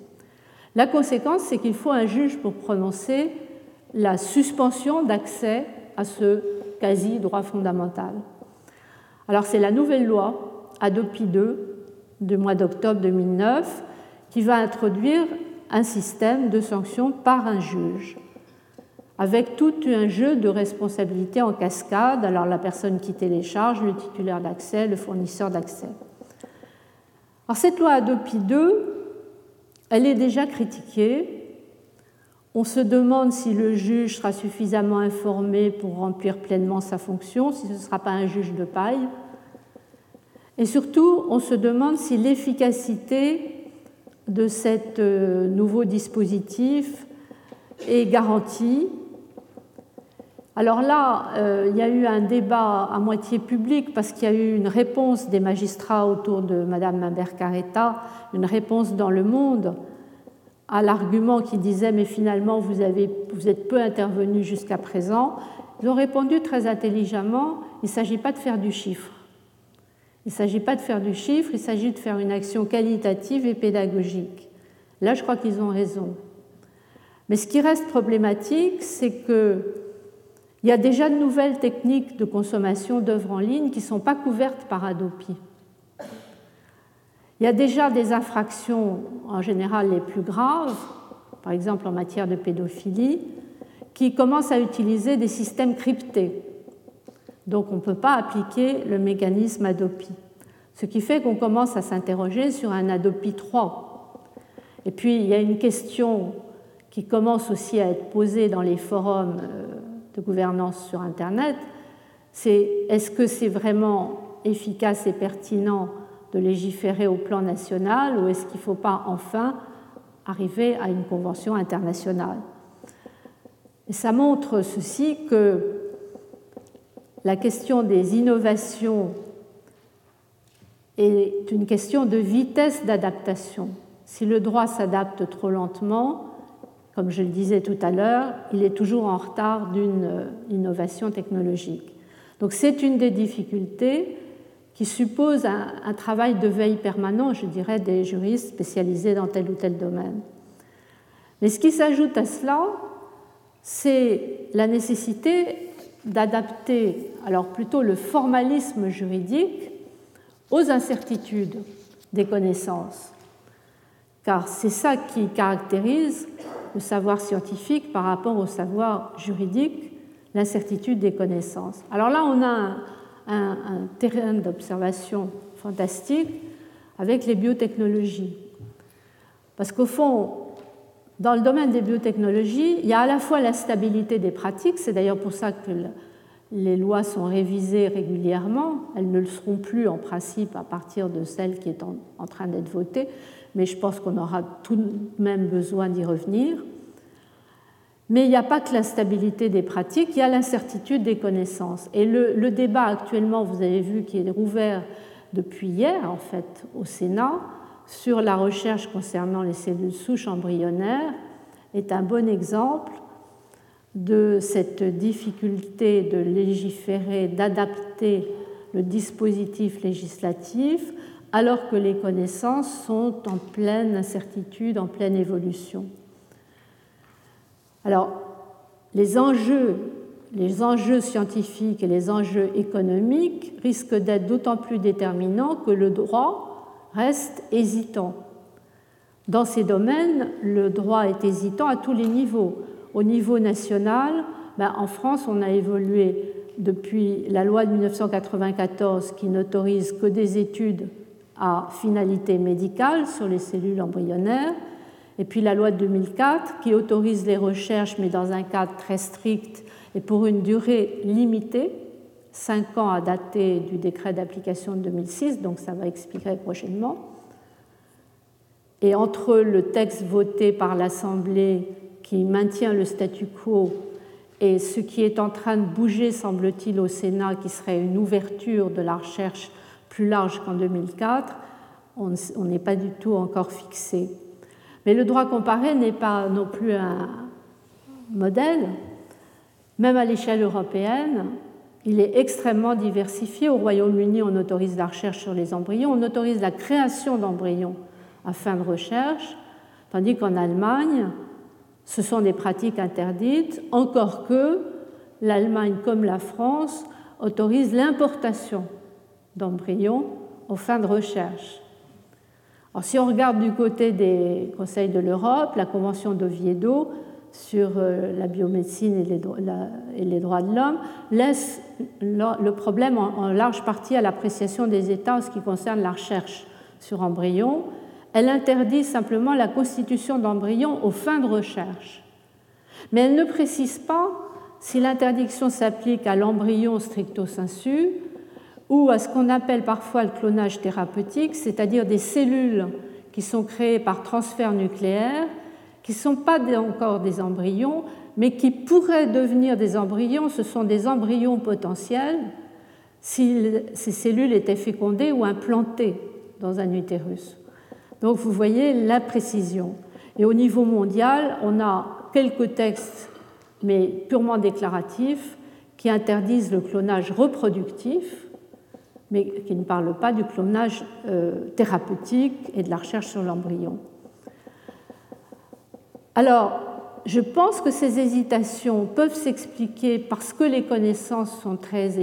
La conséquence, c'est qu'il faut un juge pour prononcer la suspension d'accès à ce quasi droit fondamental. Alors c'est la nouvelle loi ADOPI 2 du mois d'octobre 2009 qui va introduire un système de sanctions par un juge, avec tout un jeu de responsabilités en cascade, alors la personne qui télécharge, le titulaire d'accès, le fournisseur d'accès. Alors cette loi ADOPI 2, elle est déjà critiquée on se demande si le juge sera suffisamment informé pour remplir pleinement sa fonction, si ce ne sera pas un juge de paille. Et surtout, on se demande si l'efficacité de ce euh, nouveau dispositif est garantie. Alors là, euh, il y a eu un débat à moitié public parce qu'il y a eu une réponse des magistrats autour de Mme Imbert-Carretta, une réponse dans le monde à l'argument qui disait mais finalement vous, êtes peu intervenu jusqu'à présent, ils ont répondu très intelligemment, il ne s'agit pas de faire du chiffre. Il ne s'agit pas de faire du chiffre, il s'agit de faire une action qualitative et pédagogique. Là, je crois qu'ils ont raison. Mais ce qui reste problématique, c'est qu'il Il y a déjà de nouvelles techniques de consommation d'œuvres en ligne qui ne sont pas couvertes par Adopi. Il y a déjà des infractions, en général les plus graves, par exemple en matière de pédophilie, qui commencent à utiliser des systèmes cryptés. Donc on ne peut pas appliquer le mécanisme Adopi. Ce qui fait qu'on commence à s'interroger sur un Adopi 3. Et puis il y a une question qui commence aussi à être posée dans les forums euh, de gouvernance sur Internet, c'est est-ce que c'est vraiment efficace et pertinent de légiférer au plan national ou est-ce qu'il ne faut pas enfin arriver à une convention internationale? Et ça montre ceci que la question des innovations est une question de vitesse d'adaptation. Si le droit s'adapte trop lentement, comme je le disais tout à l'heure, il est toujours en retard d'une innovation technologique. Donc c'est une des difficultés qui suppose un, travail de veille permanent, je dirais, des juristes spécialisés dans tel ou tel domaine. Mais ce qui s'ajoute à cela, c'est la nécessité d'adapter, alors plutôt le formalisme juridique, aux incertitudes des connaissances. Car c'est ça qui caractérise le savoir scientifique par rapport au savoir juridique, l'incertitude des connaissances. Alors là, on a un, un, terrain d'observation fantastique avec les biotechnologies. Parce qu'au fond, dans le domaine des biotechnologies, il y a à la fois la stabilité des pratiques, c'est d'ailleurs pour ça que les lois sont révisées régulièrement, elles ne le seront plus en principe à partir de celle qui est en, en train d'être votée, mais je pense qu'on aura tout de même besoin d'y revenir. Mais il n'y a pas que la stabilité des pratiques, il y a l'incertitude des connaissances. Et le, débat actuellement, vous avez vu, qui est rouvert depuis hier, en fait, au Sénat, sur la recherche concernant les cellules souches embryonnaires, est un bon exemple de cette difficulté de légiférer, d'adapter le dispositif législatif alors que les connaissances sont en pleine incertitude, en pleine évolution. Alors, les enjeux, scientifiques et les enjeux économiques risquent d'être d'autant plus déterminants que le droit reste hésitant. Dans ces domaines, le droit est hésitant à tous les niveaux. Au niveau national, ben, en France, on a évolué depuis la loi de 1994 qui n'autorise que des études à finalité médicale sur les cellules embryonnaires et puis la loi de 2004 qui autorise les recherches, mais dans un cadre très strict et pour une durée limitée, cinq ans à dater du décret d'application de 2006, donc ça va expirer prochainement. Et entre le texte voté par l'Assemblée qui maintient le statu quo et ce qui est en train de bouger, semble-t-il, au Sénat, qui serait une ouverture de la recherche plus large qu'en 2004, on n'est pas du tout encore fixé. Mais le droit comparé n'est pas non plus un modèle. Même à l'échelle européenne, il est extrêmement diversifié. Au Royaume-Uni, on autorise la recherche sur les embryons, on autorise la création d'embryons à fin de recherche, tandis qu'en Allemagne, ce sont des pratiques interdites, encore que l'Allemagne, comme la France, autorise l'importation d'embryons aux fins de recherche si on regarde du côté des conseils de l'Europe, la Convention d'Oviedo sur euh, la biomédecine et les, droits de l'homme laisse le problème en large partie à l'appréciation des États en ce qui concerne la recherche sur embryons. Elle interdit simplement la constitution d'embryons aux fins de recherche. Mais elle ne précise pas si l'interdiction s'applique à l'embryon stricto sensu ou à ce qu'on appelle parfois le clonage thérapeutique, c'est-à-dire des cellules qui sont créées par transfert nucléaire, qui ne sont pas encore des embryons, mais qui pourraient devenir des embryons. Ce sont des embryons potentiels si ces cellules étaient fécondées ou implantées dans un utérus. Donc vous voyez la précision. Et au niveau mondial, on a quelques textes, mais purement déclaratifs, qui interdisent le clonage reproductif, mais qui ne parle pas du clonage euh, thérapeutique et de la recherche sur l'embryon. Alors, je pense que ces hésitations peuvent s'expliquer parce que les connaissances sont très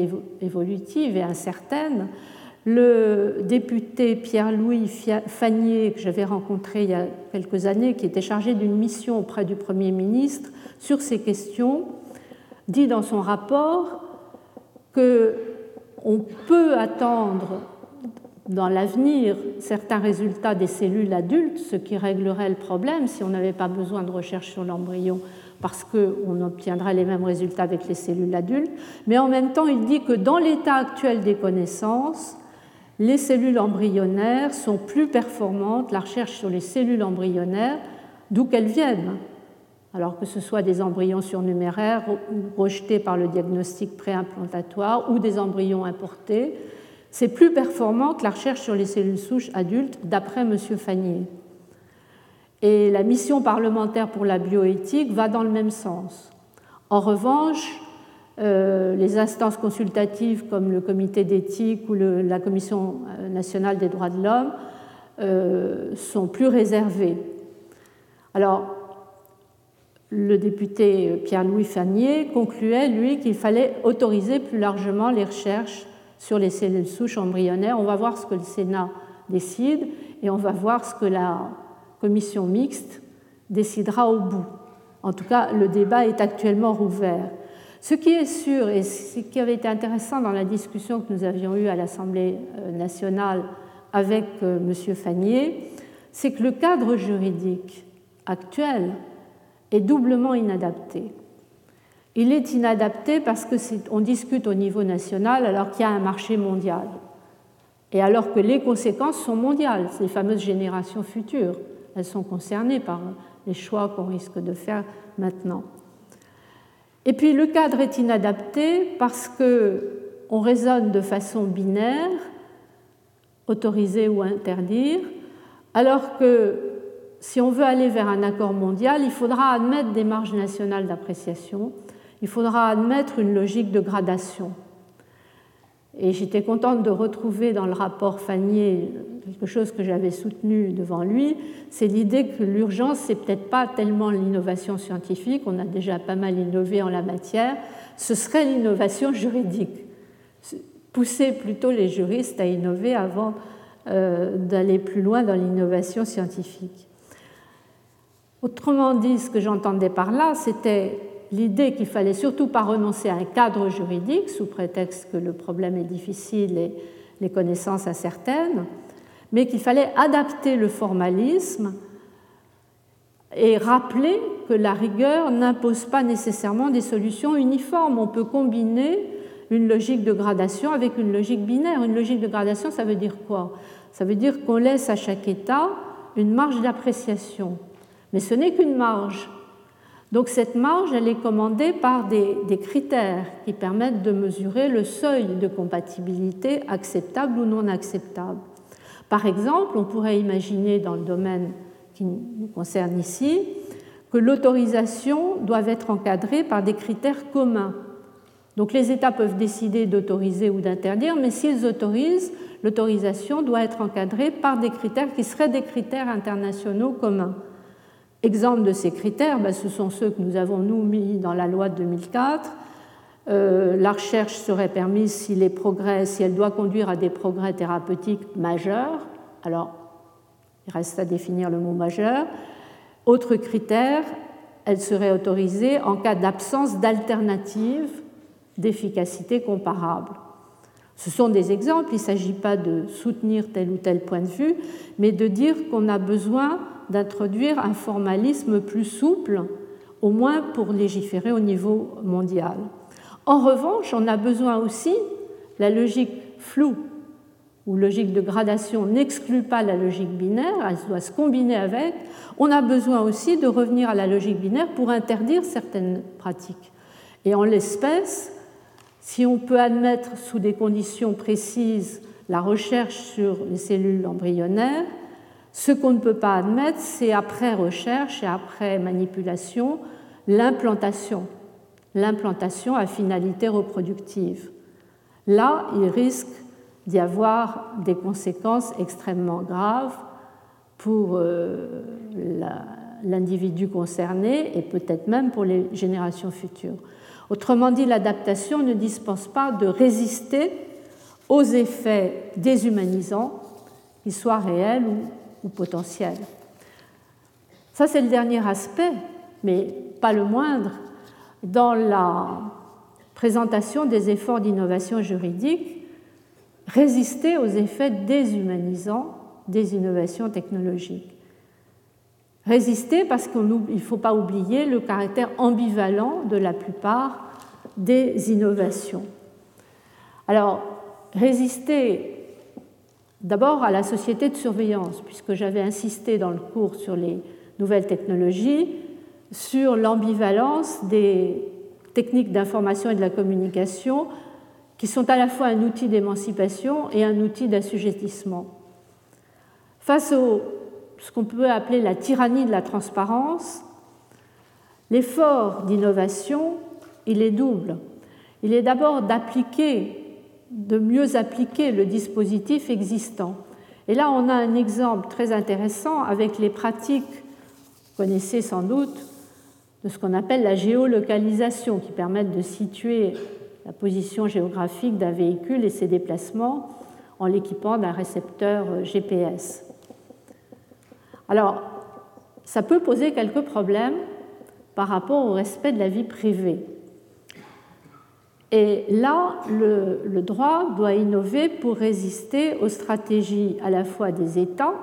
évolutives et incertaines. Le député Pierre-Louis Fagnier, que j'avais rencontré il y a quelques années, qui était chargé d'une mission auprès du Premier ministre sur ces questions, dit dans son rapport qu'on peut attendre dans l'avenir certains résultats des cellules adultes, ce qui réglerait le problème si on n'avait pas besoin de recherche sur l'embryon parce qu'on obtiendrait les mêmes résultats avec les cellules adultes. Mais en même temps, il dit que dans l'état actuel des connaissances, les cellules embryonnaires sont plus performantes, la recherche sur les cellules embryonnaires, d'où qu'elles viennent, alors que ce soit des embryons surnuméraires rejetés par le diagnostic préimplantatoire ou des embryons importés, c'est plus performant que la recherche sur les cellules souches adultes, d'après M. Fagnier. Et la mission parlementaire pour la bioéthique va dans le même sens. En revanche, euh, les instances consultatives comme le comité d'éthique ou la Commission nationale des droits de l'homme euh, sont plus réservées. Alors, le député Pierre-Louis Fagnier concluait, lui, qu'il fallait autoriser plus largement les recherches sur les cellules souches embryonnaires. On va voir ce que le Sénat décide et on va voir ce que la commission mixte décidera au bout. En tout cas, le débat est actuellement rouvert. Ce qui est sûr et ce qui avait été intéressant dans la discussion que nous avions eue à l'Assemblée euh, nationale avec euh, M. Fagnier, c'est que le cadre juridique actuel est doublement inadapté. Il est inadapté parce qu'on discute au niveau national alors qu'il y a un marché mondial. Et alors que les conséquences sont mondiales, ces fameuses générations futures, elles sont concernées par les choix qu'on risque de faire maintenant. Et puis le cadre est inadapté parce qu'on raisonne de façon binaire, autoriser ou interdire, alors que si on veut aller vers un accord mondial, il faudra admettre des marges nationales d'appréciation il faudra admettre une logique de gradation. Et j'étais contente de retrouver dans le rapport Fagnier quelque chose que j'avais soutenu devant lui, c'est l'idée que l'urgence, c'est peut-être pas tellement l'innovation scientifique, on a déjà pas mal innové en la matière, ce serait l'innovation juridique. Pousser plutôt les juristes à innover avant euh, d'aller plus loin dans l'innovation scientifique. Autrement dit, ce que j'entendais par là, c'était l'idée qu'il fallait surtout pas renoncer à un cadre juridique sous prétexte que le problème est difficile et les connaissances incertaines, mais qu'il fallait adapter le formalisme et rappeler que la rigueur n'impose pas nécessairement des solutions uniformes. On peut combiner une logique de gradation avec une logique binaire. Une logique de gradation, ça veut dire quoi? Ça veut dire qu'on laisse à chaque état une marge d'appréciation. Mais ce n'est qu'une marge. Donc cette marge, elle est commandée par des, critères qui permettent de mesurer le seuil de compatibilité acceptable ou non acceptable. Par exemple, on pourrait imaginer dans le domaine qui nous concerne ici que l'autorisation doit être encadrée par des critères communs. Donc les États peuvent décider d'autoriser ou d'interdire, mais s'ils autorisent, l'autorisation doit être encadrée par des critères qui seraient des critères internationaux communs. Exemple de ces critères, ben, ce sont ceux que nous avons nous mis dans la loi de 2004. Euh, la recherche serait permise si les progrès, si elle doit conduire à des progrès thérapeutiques majeurs. Alors, il reste à définir le mot majeur. Autre critère, elle serait autorisée en cas d'absence d'alternative d'efficacité comparable. Ce sont des exemples, il ne s'agit pas de soutenir tel ou tel point de vue, mais de dire qu'on a besoin d'introduire un formalisme plus souple, au moins pour légiférer au niveau mondial. En revanche, on a besoin aussi, la logique floue ou logique de gradation n'exclut pas la logique binaire, elle doit se combiner avec, on a besoin aussi de revenir à la logique binaire pour interdire certaines pratiques. Et en l'espèce, si on peut admettre sous des conditions précises la recherche sur les cellules embryonnaires, ce qu'on ne peut pas admettre, c'est après recherche et après manipulation, l'implantation, l'implantation à finalité reproductive. Là, il risque d'y avoir des conséquences extrêmement graves pour euh, l'individu concerné et peut-être même pour les générations futures. Autrement dit, l'adaptation ne dispense pas de résister aux effets déshumanisants, qu'ils soient réels ou, potentiels. Ça, c'est le dernier aspect, mais pas le moindre, dans la présentation des efforts d'innovation juridique, résister aux effets déshumanisants des innovations technologiques. Résister parce qu'il ne faut pas oublier le caractère ambivalent de la plupart des innovations. Alors, résister d'abord à la société de surveillance, puisque j'avais insisté dans le cours sur les nouvelles technologies, sur l'ambivalence des techniques d'information et de la communication, qui sont à la fois un outil d'émancipation et un outil d'assujettissement. Face au ce qu'on peut appeler la tyrannie de la transparence, l'effort d'innovation, il est double. Il est d'abord d'appliquer, de mieux appliquer le dispositif existant. Et là, on a un exemple très intéressant avec les pratiques, vous connaissez sans doute, de ce qu'on appelle la géolocalisation, qui permettent de situer la position géographique d'un véhicule et ses déplacements en l'équipant d'un récepteur GPS. Alors, ça peut poser quelques problèmes par rapport au respect de la vie privée. Et là, le, droit doit innover pour résister aux stratégies à la fois des États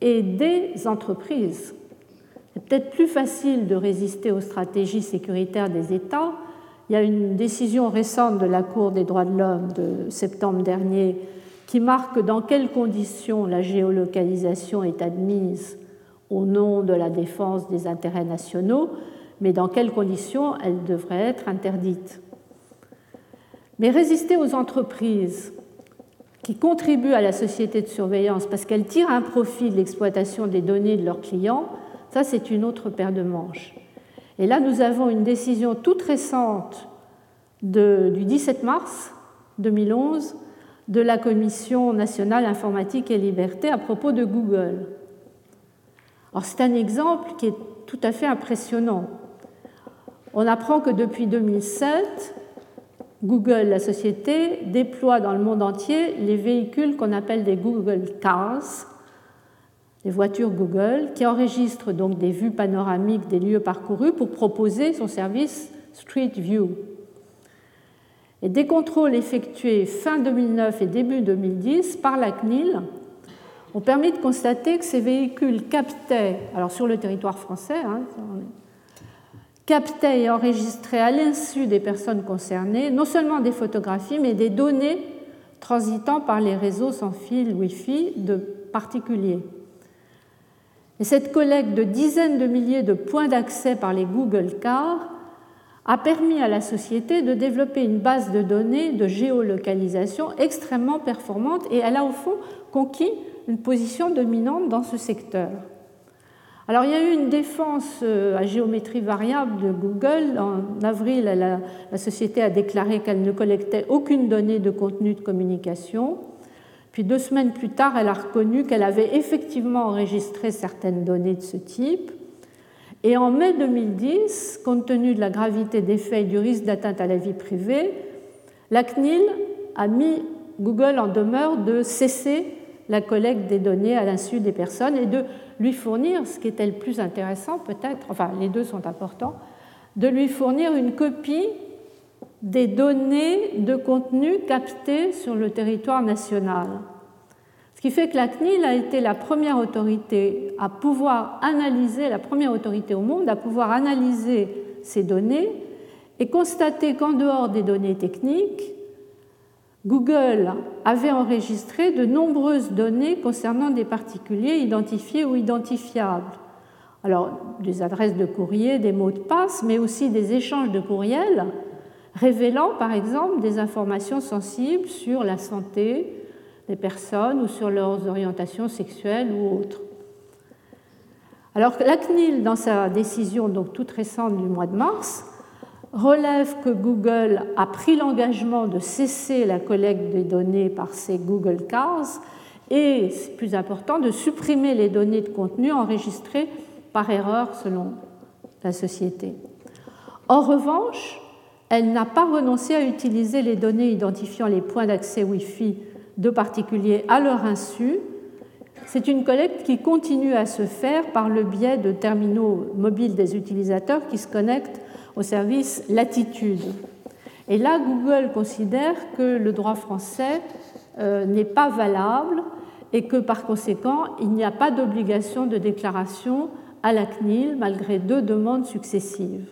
et des entreprises. C'est peut-être plus facile de résister aux stratégies sécuritaires des États. Il y a une décision récente de la Cour des droits de l'homme de septembre dernier qui marque dans quelles conditions la géolocalisation est admise au nom de la défense des intérêts nationaux, mais dans quelles conditions elle devrait être interdite. Mais résister aux entreprises qui contribuent à la société de surveillance parce qu'elles tirent un profit de l'exploitation des données de leurs clients, ça c'est une autre paire de manches. Et là, nous avons une décision toute récente du 17 mars 2011 de la Commission nationale informatique et liberté à propos de Google. c'est un exemple qui est tout à fait impressionnant. On apprend que depuis 2007, Google, la société, déploie dans le monde entier les véhicules qu'on appelle des Google Cars, les voitures Google, qui enregistrent donc des vues panoramiques des lieux parcourus pour proposer son service Street View. Et des contrôles effectués fin 2009 et début 2010 par la CNIL ont permis de constater que ces véhicules captaient, alors sur le territoire français, hein, captaient et enregistraient à l'insu des personnes concernées non seulement des photographies, mais des données transitant par les réseaux sans fil Wi-Fi de particuliers. Et cette collecte de dizaines de milliers de points d'accès par les Google Cars a permis à la société de développer une base de données de géolocalisation extrêmement performante et elle a au fond conquis une position dominante dans ce secteur. Alors il y a eu une défense euh, à géométrie variable de Google. En avril, la, la société a déclaré qu'elle ne collectait aucune donnée de contenu de communication. Puis deux semaines plus tard, elle a reconnu qu'elle avait effectivement enregistré certaines données de ce type. Et en mai 2010, compte tenu de la gravité des faits et du risque d'atteinte à la vie privée, la CNIL a mis Google en demeure de cesser la collecte des données à l'insu des personnes et de lui fournir, ce qui était le plus intéressant peut-être, enfin les deux sont importants, de lui fournir une copie des données de contenu captées sur le territoire national. Ce qui fait que la CNIL a été la première autorité à pouvoir analyser, la première autorité au monde à pouvoir analyser ces données et constater qu'en dehors des données techniques, Google avait enregistré de nombreuses données concernant des particuliers identifiés ou identifiables. Alors, des adresses de courrier, des mots de passe, mais aussi des échanges de courriels révélant, par exemple, des informations sensibles sur la santé, des personnes ou sur leurs orientations sexuelles ou autres. Alors la CNIL, dans sa décision donc toute récente du mois de mars, relève que Google a pris l'engagement de cesser la collecte des données par ses Google Cars et, plus important, de supprimer les données de contenu enregistrées par erreur selon la société. En revanche, elle n'a pas renoncé à utiliser les données identifiant les points d'accès Wi-Fi de particuliers à leur insu. C'est une collecte qui continue à se faire par le biais de terminaux mobiles des utilisateurs qui se connectent au service Latitude. Et là, Google considère que le droit français euh, n'est pas valable et que par conséquent, il n'y a pas d'obligation de déclaration à la CNIL malgré deux demandes successives.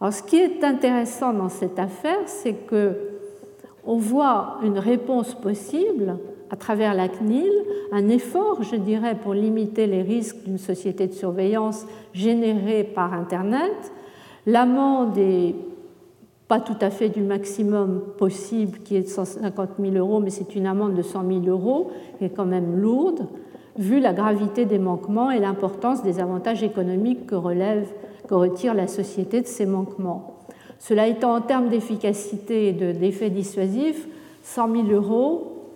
Alors, ce qui est intéressant dans cette affaire, c'est que on voit une réponse possible à travers la CNIL, un effort, je dirais, pour limiter les risques d'une société de surveillance générée par Internet. L'amende est pas tout à fait du maximum possible, qui est de 150 000 euros, mais c'est une amende de 100 000 euros, qui est quand même lourde, vu la gravité des manquements et l'importance des avantages économiques que retire la société de ces manquements. Cela étant en termes d'efficacité et d'effet dissuasif, 100 000 euros,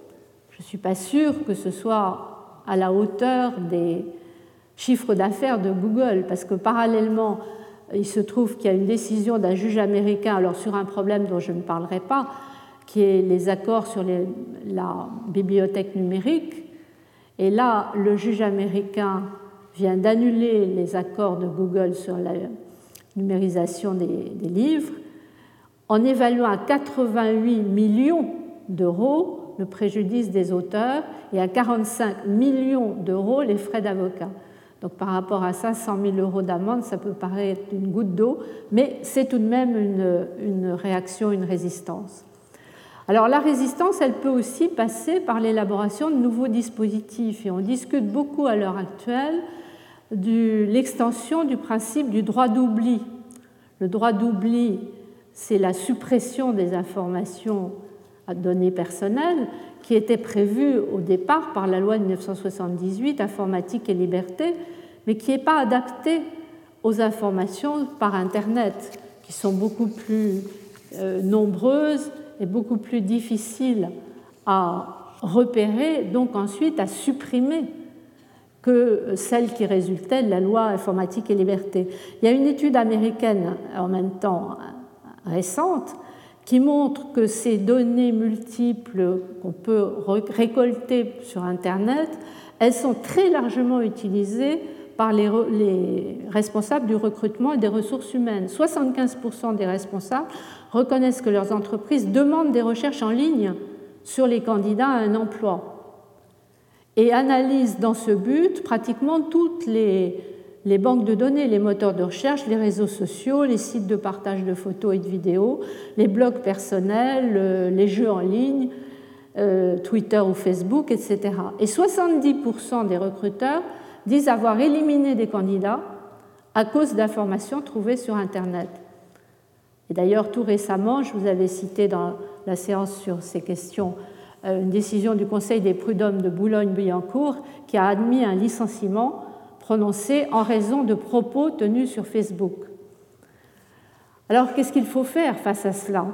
je ne suis pas sûre que ce soit à la hauteur des chiffres d'affaires de Google, parce que parallèlement il se trouve qu'il y a une décision d'un juge américain, alors sur un problème dont je ne parlerai pas, qui est les accords sur la bibliothèque numérique. Et là, le juge américain vient d'annuler les accords de Google sur la numérisation des, des livres en évaluant à 88 millions d'euros le préjudice des auteurs et à 45 millions d'euros les frais d'avocat. Donc par rapport à ça, 100 000 euros d'amende, ça peut paraître une goutte d'eau, mais c'est tout de même une, réaction, une résistance. Alors la résistance, elle peut aussi passer par l'élaboration de nouveaux dispositifs, et on discute beaucoup à l'heure actuelle de l'extension du principe du droit d'oubli. Le droit d'oubli, c'est la suppression des informations données personnelles qui était prévu au départ par la loi de 1978, Informatique et Liberté, mais qui n'est pas adapté aux informations par Internet, qui sont beaucoup plus euh, nombreuses et beaucoup plus difficiles à repérer, donc ensuite à supprimer que celles qui résultaient de la loi informatique et liberté. Il y a une étude américaine en même temps récente qui montre que ces données multiples qu'on peut récolter sur Internet, elles sont très largement utilisées par les, responsables du recrutement et des ressources humaines. 75% des responsables reconnaissent que leurs entreprises demandent des recherches en ligne sur les candidats à un emploi et analysent dans ce but pratiquement toutes les, les banques de données, les moteurs de recherche, les réseaux sociaux, les sites de partage de photos et de vidéos, les blogs personnels, les jeux en ligne, euh, Twitter ou Facebook, etc. Et 70% des recruteurs disent avoir éliminé des candidats à cause d'informations trouvées sur Internet. Et d'ailleurs, tout récemment, je vous avais cité dans la séance sur ces questions euh, une décision du Conseil des prud'hommes de Boulogne-Billancourt qui a admis un licenciement prononcé en raison de propos tenus sur Facebook. Alors, qu'est-ce qu'il faut faire face à cela?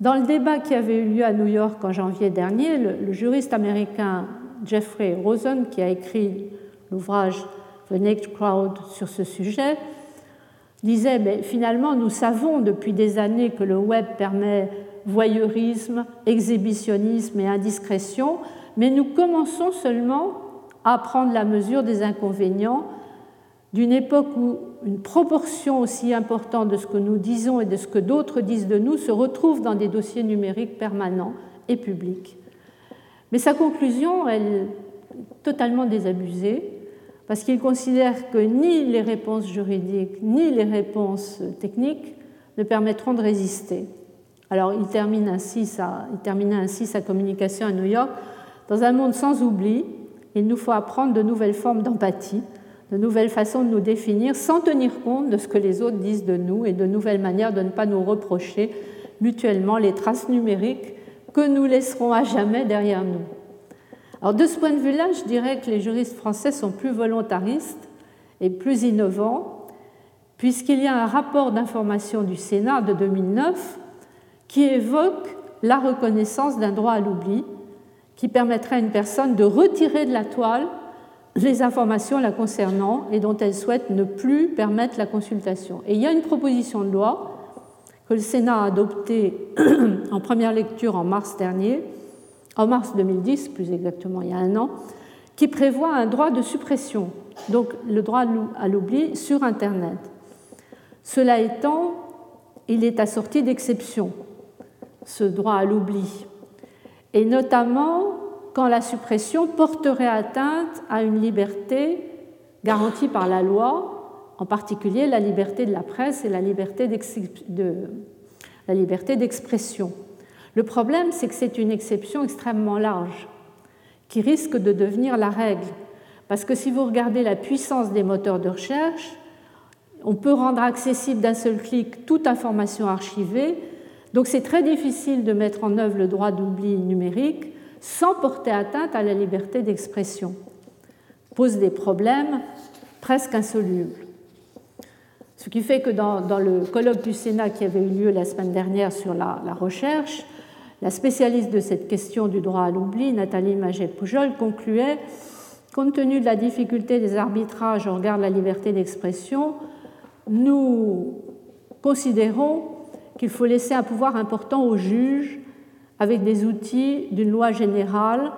Dans le débat qui avait eu lieu à New York en janvier dernier, le, juriste américain Jeffrey Rosen, qui a écrit l'ouvrage The Naked Crowd sur ce sujet, disait mais finalement nous savons depuis des années que le web permet voyeurisme, exhibitionnisme et indiscrétion, mais nous commençons seulement à prendre la mesure des inconvénients d'une époque où une proportion aussi importante de ce que nous disons et de ce que d'autres disent de nous se retrouve dans des dossiers numériques permanents et publics. Mais sa conclusion, elle est totalement désabusée, parce qu'il considère que ni les réponses juridiques ni les réponses techniques ne permettront de résister. Alors il termine il terminait ainsi sa communication à New York dans un monde sans oubli, il nous faut apprendre de nouvelles formes d'empathie, de nouvelles façons de nous définir sans tenir compte de ce que les autres disent de nous et de nouvelles manières de ne pas nous reprocher mutuellement les traces numériques que nous laisserons à jamais derrière nous. Alors de ce point de vue-là, je dirais que les juristes français sont plus volontaristes et plus innovants, puisqu'il y a un rapport d'information du Sénat de 2009 qui évoque la reconnaissance d'un droit à l'oubli qui permettrait à une personne de retirer de la toile les informations la concernant et dont elle souhaite ne plus permettre la consultation. Et il y a une proposition de loi que le Sénat a adoptée en première lecture en mars dernier, en mars 2010 plus exactement, il y a un an, qui prévoit un droit de suppression, donc le droit à l'oubli sur Internet. Cela étant, il est assorti d'exceptions, ce droit à l'oubli, et notamment quand la suppression porterait atteinte à une liberté garantie par la loi, en particulier la liberté de la presse et la liberté d'expression. Le problème, c'est que c'est une exception extrêmement large qui risque de devenir la règle. Parce que si vous regardez la puissance des moteurs de recherche, on peut rendre accessible d'un seul clic toute information archivée. Donc c'est très difficile de mettre en œuvre le droit d'oubli numérique sans porter atteinte à la liberté d'expression. Pose des problèmes presque insolubles. Ce qui fait que dans, le colloque du Sénat qui avait eu lieu la semaine dernière sur la recherche, la spécialiste de cette question du droit à l'oubli, Nathalie Maget-Poujol, concluait Compte tenu de la difficulté des arbitrages au regard de la liberté d'expression, nous considérons qu'il faut laisser un pouvoir important aux juges avec des outils d'une loi générale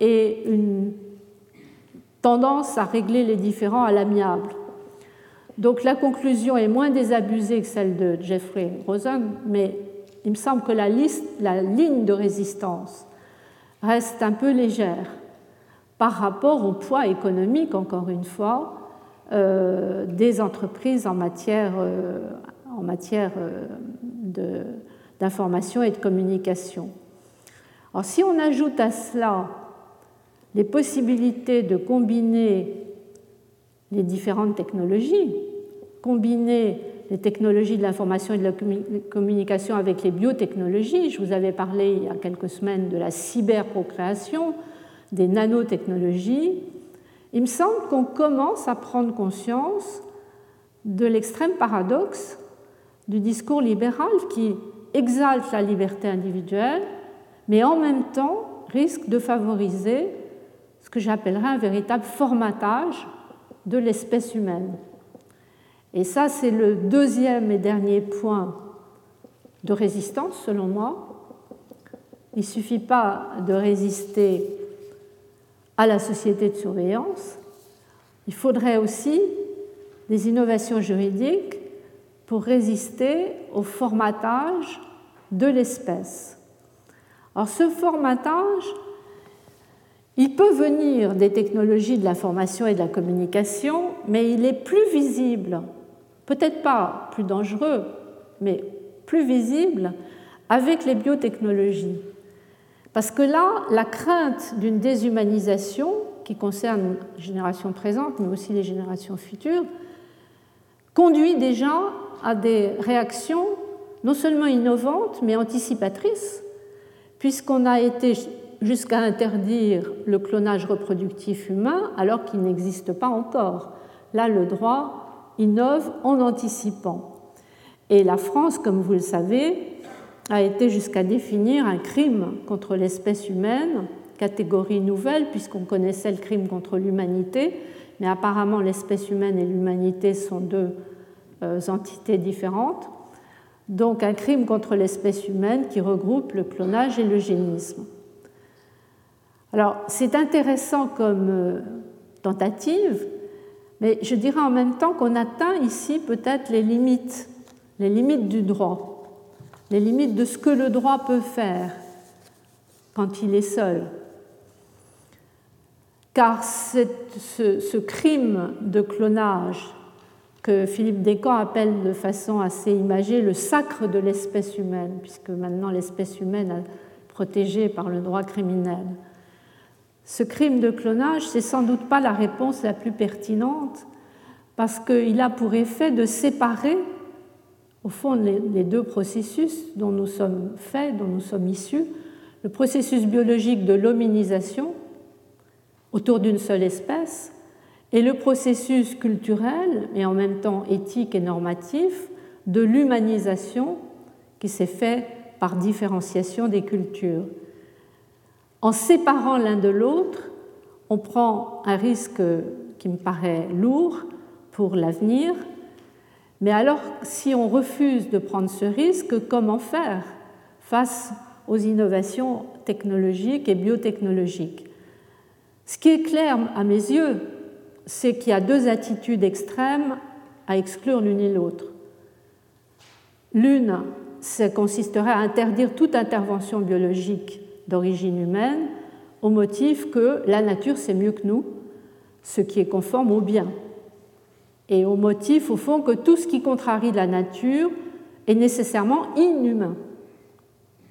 et une tendance à régler les différends à l'amiable. Donc la conclusion est moins désabusée que celle de Jeffrey Rosen, mais il me semble que la, ligne de résistance reste un peu légère par rapport au poids économique, encore une fois, euh, des entreprises en matière, euh, euh, d'information et de communication. Alors, si on ajoute à cela les possibilités de combiner les différentes technologies, combiner les technologies de l'information et de la communication avec les biotechnologies. Je vous avais parlé il y a quelques semaines de la cyberprocréation, des nanotechnologies. Il me semble qu'on commence à prendre conscience de l'extrême paradoxe du discours libéral qui exalte la liberté individuelle, mais en même temps risque de favoriser ce que j'appellerais un véritable formatage de l'espèce humaine. Et ça, c'est le deuxième et dernier point de résistance, selon moi. Il ne suffit pas de résister à la société de surveillance, il faudrait aussi des innovations juridiques pour résister au formatage de l'espèce. Alors ce formatage, il peut venir des technologies de l'information et de la communication, mais il est plus visible peut-être pas plus dangereux, mais plus visible avec les biotechnologies. Parce que là, la crainte d'une déshumanisation qui concerne les générations présentes, mais aussi les générations futures, conduit déjà à des réactions non seulement innovantes, mais anticipatrices, puisqu'on a été jusqu'à interdire le clonage reproductif humain alors qu'il n'existe pas encore. Là, le droit innove en anticipant. Et la France, comme vous le savez, a été jusqu'à définir un crime contre l'espèce humaine, catégorie nouvelle puisqu'on connaissait le crime contre l'humanité, mais apparemment l'espèce humaine et l'humanité sont deux entités différentes. Donc un crime contre l'espèce humaine qui regroupe le clonage et l'eugénisme. Alors c'est intéressant comme euh, tentative mais je dirais en même temps qu'on atteint ici peut-être les limites, les limites du droit, les limites de ce que le droit peut faire quand il est seul. Car ce, ce, crime de clonage que Philippe Descamps appelle de façon assez imagée le sacre de l'espèce humaine, puisque maintenant l'espèce humaine est protégée par le droit criminel, ce crime de clonage, c'est sans doute pas la réponse la plus pertinente parce qu'il a pour effet de séparer, au fond, les deux processus dont nous sommes faits, dont nous sommes issus, le processus biologique de l'hominisation autour d'une seule espèce et le processus culturel et en même temps éthique et normatif de l'humanisation qui s'est fait par différenciation des cultures. En séparant l'un de l'autre, on prend un risque qui me paraît lourd pour l'avenir, mais alors si on refuse de prendre ce risque, comment faire face aux innovations technologiques et biotechnologiques? Ce qui est clair à mes yeux, c'est qu'il y a deux attitudes extrêmes à exclure l'une et l'autre. L'une, ça consisterait à interdire toute intervention biologique d'origine humaine au motif que la nature c'est mieux que nous, ce qui est conforme au bien. Et au motif, au fond, que tout ce qui contrarie la nature est nécessairement inhumain.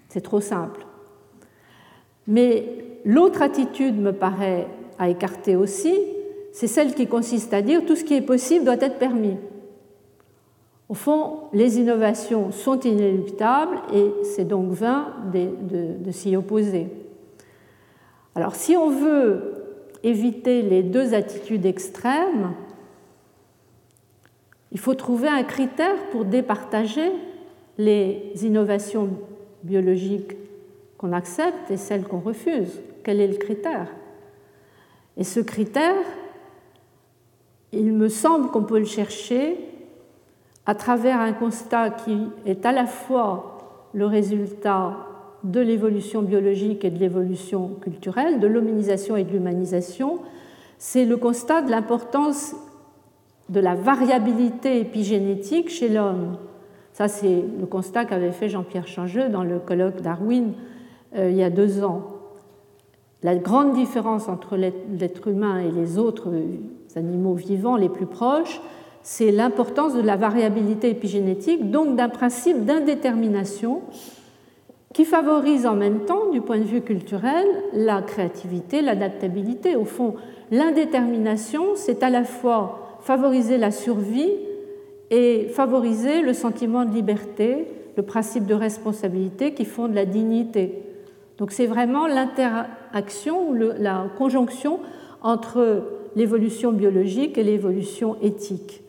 C'est trop simple. Mais l'autre attitude me paraît à écarter aussi, c'est celle qui consiste à dire tout ce qui est possible doit être permis. Au fond, les innovations sont inéluctables et c'est donc vain de, s'y opposer. Alors si on veut éviter les deux attitudes extrêmes, il faut trouver un critère pour départager les innovations biologiques qu'on accepte et celles qu'on refuse. Quel est le critère? Et ce critère, il me semble qu'on peut le chercher à travers un constat qui est à la fois le résultat de l'évolution biologique et de l'évolution culturelle, de l'hominisation et de l'humanisation, c'est le constat de l'importance de la variabilité épigénétique chez l'homme. Ça, c'est le constat qu'avait fait Jean-Pierre Changeux dans le colloque Darwin euh, il y a deux ans. La grande différence entre l'être humain et les autres animaux vivants les plus proches, c'est l'importance de la variabilité épigénétique, donc d'un principe d'indétermination qui favorise en même temps, du point de vue culturel, la créativité, l'adaptabilité. Au fond, l'indétermination, c'est à la fois favoriser la survie et favoriser le sentiment de liberté, le principe de responsabilité qui fonde la dignité. Donc c'est vraiment l'interaction, la conjonction entre l'évolution biologique et l'évolution éthique.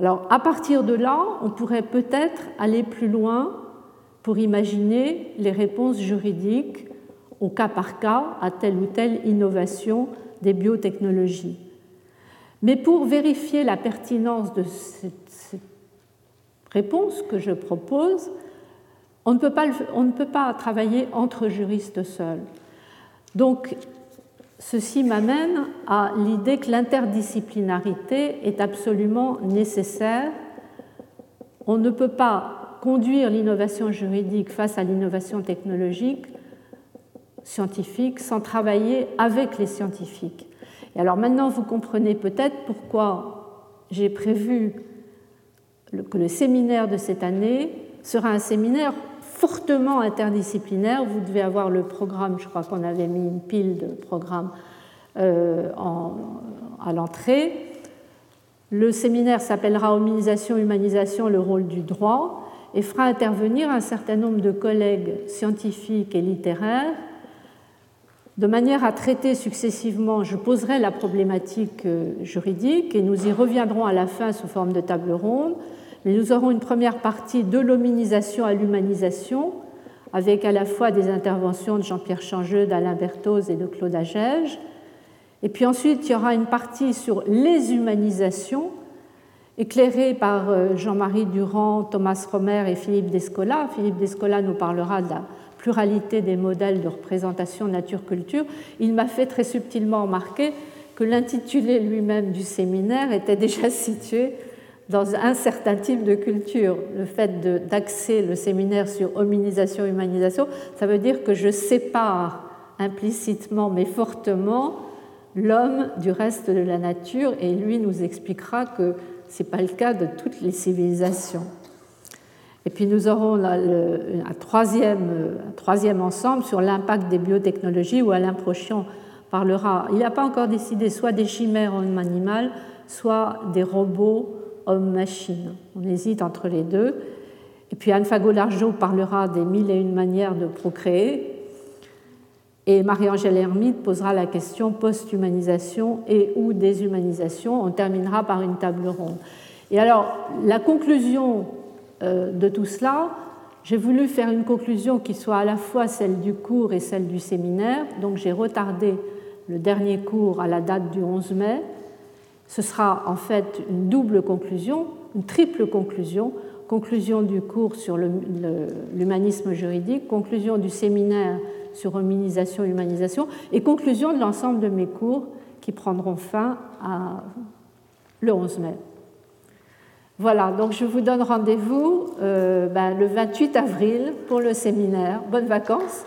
Alors, à partir de là, on pourrait peut-être aller plus loin pour imaginer les réponses juridiques au cas par cas à telle ou telle innovation des biotechnologies. Mais pour vérifier la pertinence de cette réponse que je propose, on ne peut pas, travailler entre juristes seuls. Donc, Ceci m'amène à l'idée que l'interdisciplinarité est absolument nécessaire. On ne peut pas conduire l'innovation juridique face à l'innovation technologique scientifique sans travailler avec les scientifiques. Et alors maintenant, vous comprenez peut-être pourquoi j'ai prévu que le séminaire de cette année sera un séminaire fortement interdisciplinaire. Vous devez avoir le programme, je crois qu'on avait mis une pile de programmes euh, à l'entrée. Le séminaire s'appellera Hominisation, Humanisation, le rôle du droit et fera intervenir un certain nombre de collègues scientifiques et littéraires de manière à traiter successivement, je poserai la problématique euh, juridique et nous y reviendrons à la fin sous forme de table ronde mais nous aurons une première partie de l'hominisation à l'humanisation, avec à la fois des interventions de Jean-Pierre Changeux, d'Alain Berthoz et de Claude Agege. Et puis ensuite, il y aura une partie sur les humanisations, éclairée par euh, Jean-Marie Durand, Thomas Romer et Philippe Descola. Philippe Descola nous parlera de la pluralité des modèles de représentation nature-culture. Il m'a fait très subtilement remarquer que l'intitulé lui-même du séminaire était déjà situé dans un certain type de culture. Le fait d'axer le séminaire sur hominisation, humanisation, ça veut dire que je sépare implicitement mais fortement l'homme du reste de la nature et lui nous expliquera que ce n'est pas le cas de toutes les civilisations. Et puis nous aurons un, troisième, ensemble sur l'impact des biotechnologies où Alain Prochion parlera. Il n'a pas encore décidé soit des chimères en animal, soit des robots homme-machine. On hésite entre les deux. Et puis Anne Fagot-Largeau parlera des mille et une manières de procréer. Et Marie-Angèle Hermite posera la question post-humanisation et ou déshumanisation. On terminera par une table ronde. Et alors, la conclusion euh, de tout cela, j'ai voulu faire une conclusion qui soit à la fois celle du cours et celle du séminaire. Donc j'ai retardé le dernier cours à la date du 11 mai. Ce sera en fait une double conclusion, une triple conclusion. Conclusion du cours sur l'humanisme juridique, conclusion du séminaire sur hominisation et humanisation et conclusion de l'ensemble de mes cours qui prendront fin le 11 mai. Voilà, donc je vous donne rendez-vous euh, ben, le 28 avril pour le séminaire. Bonnes vacances.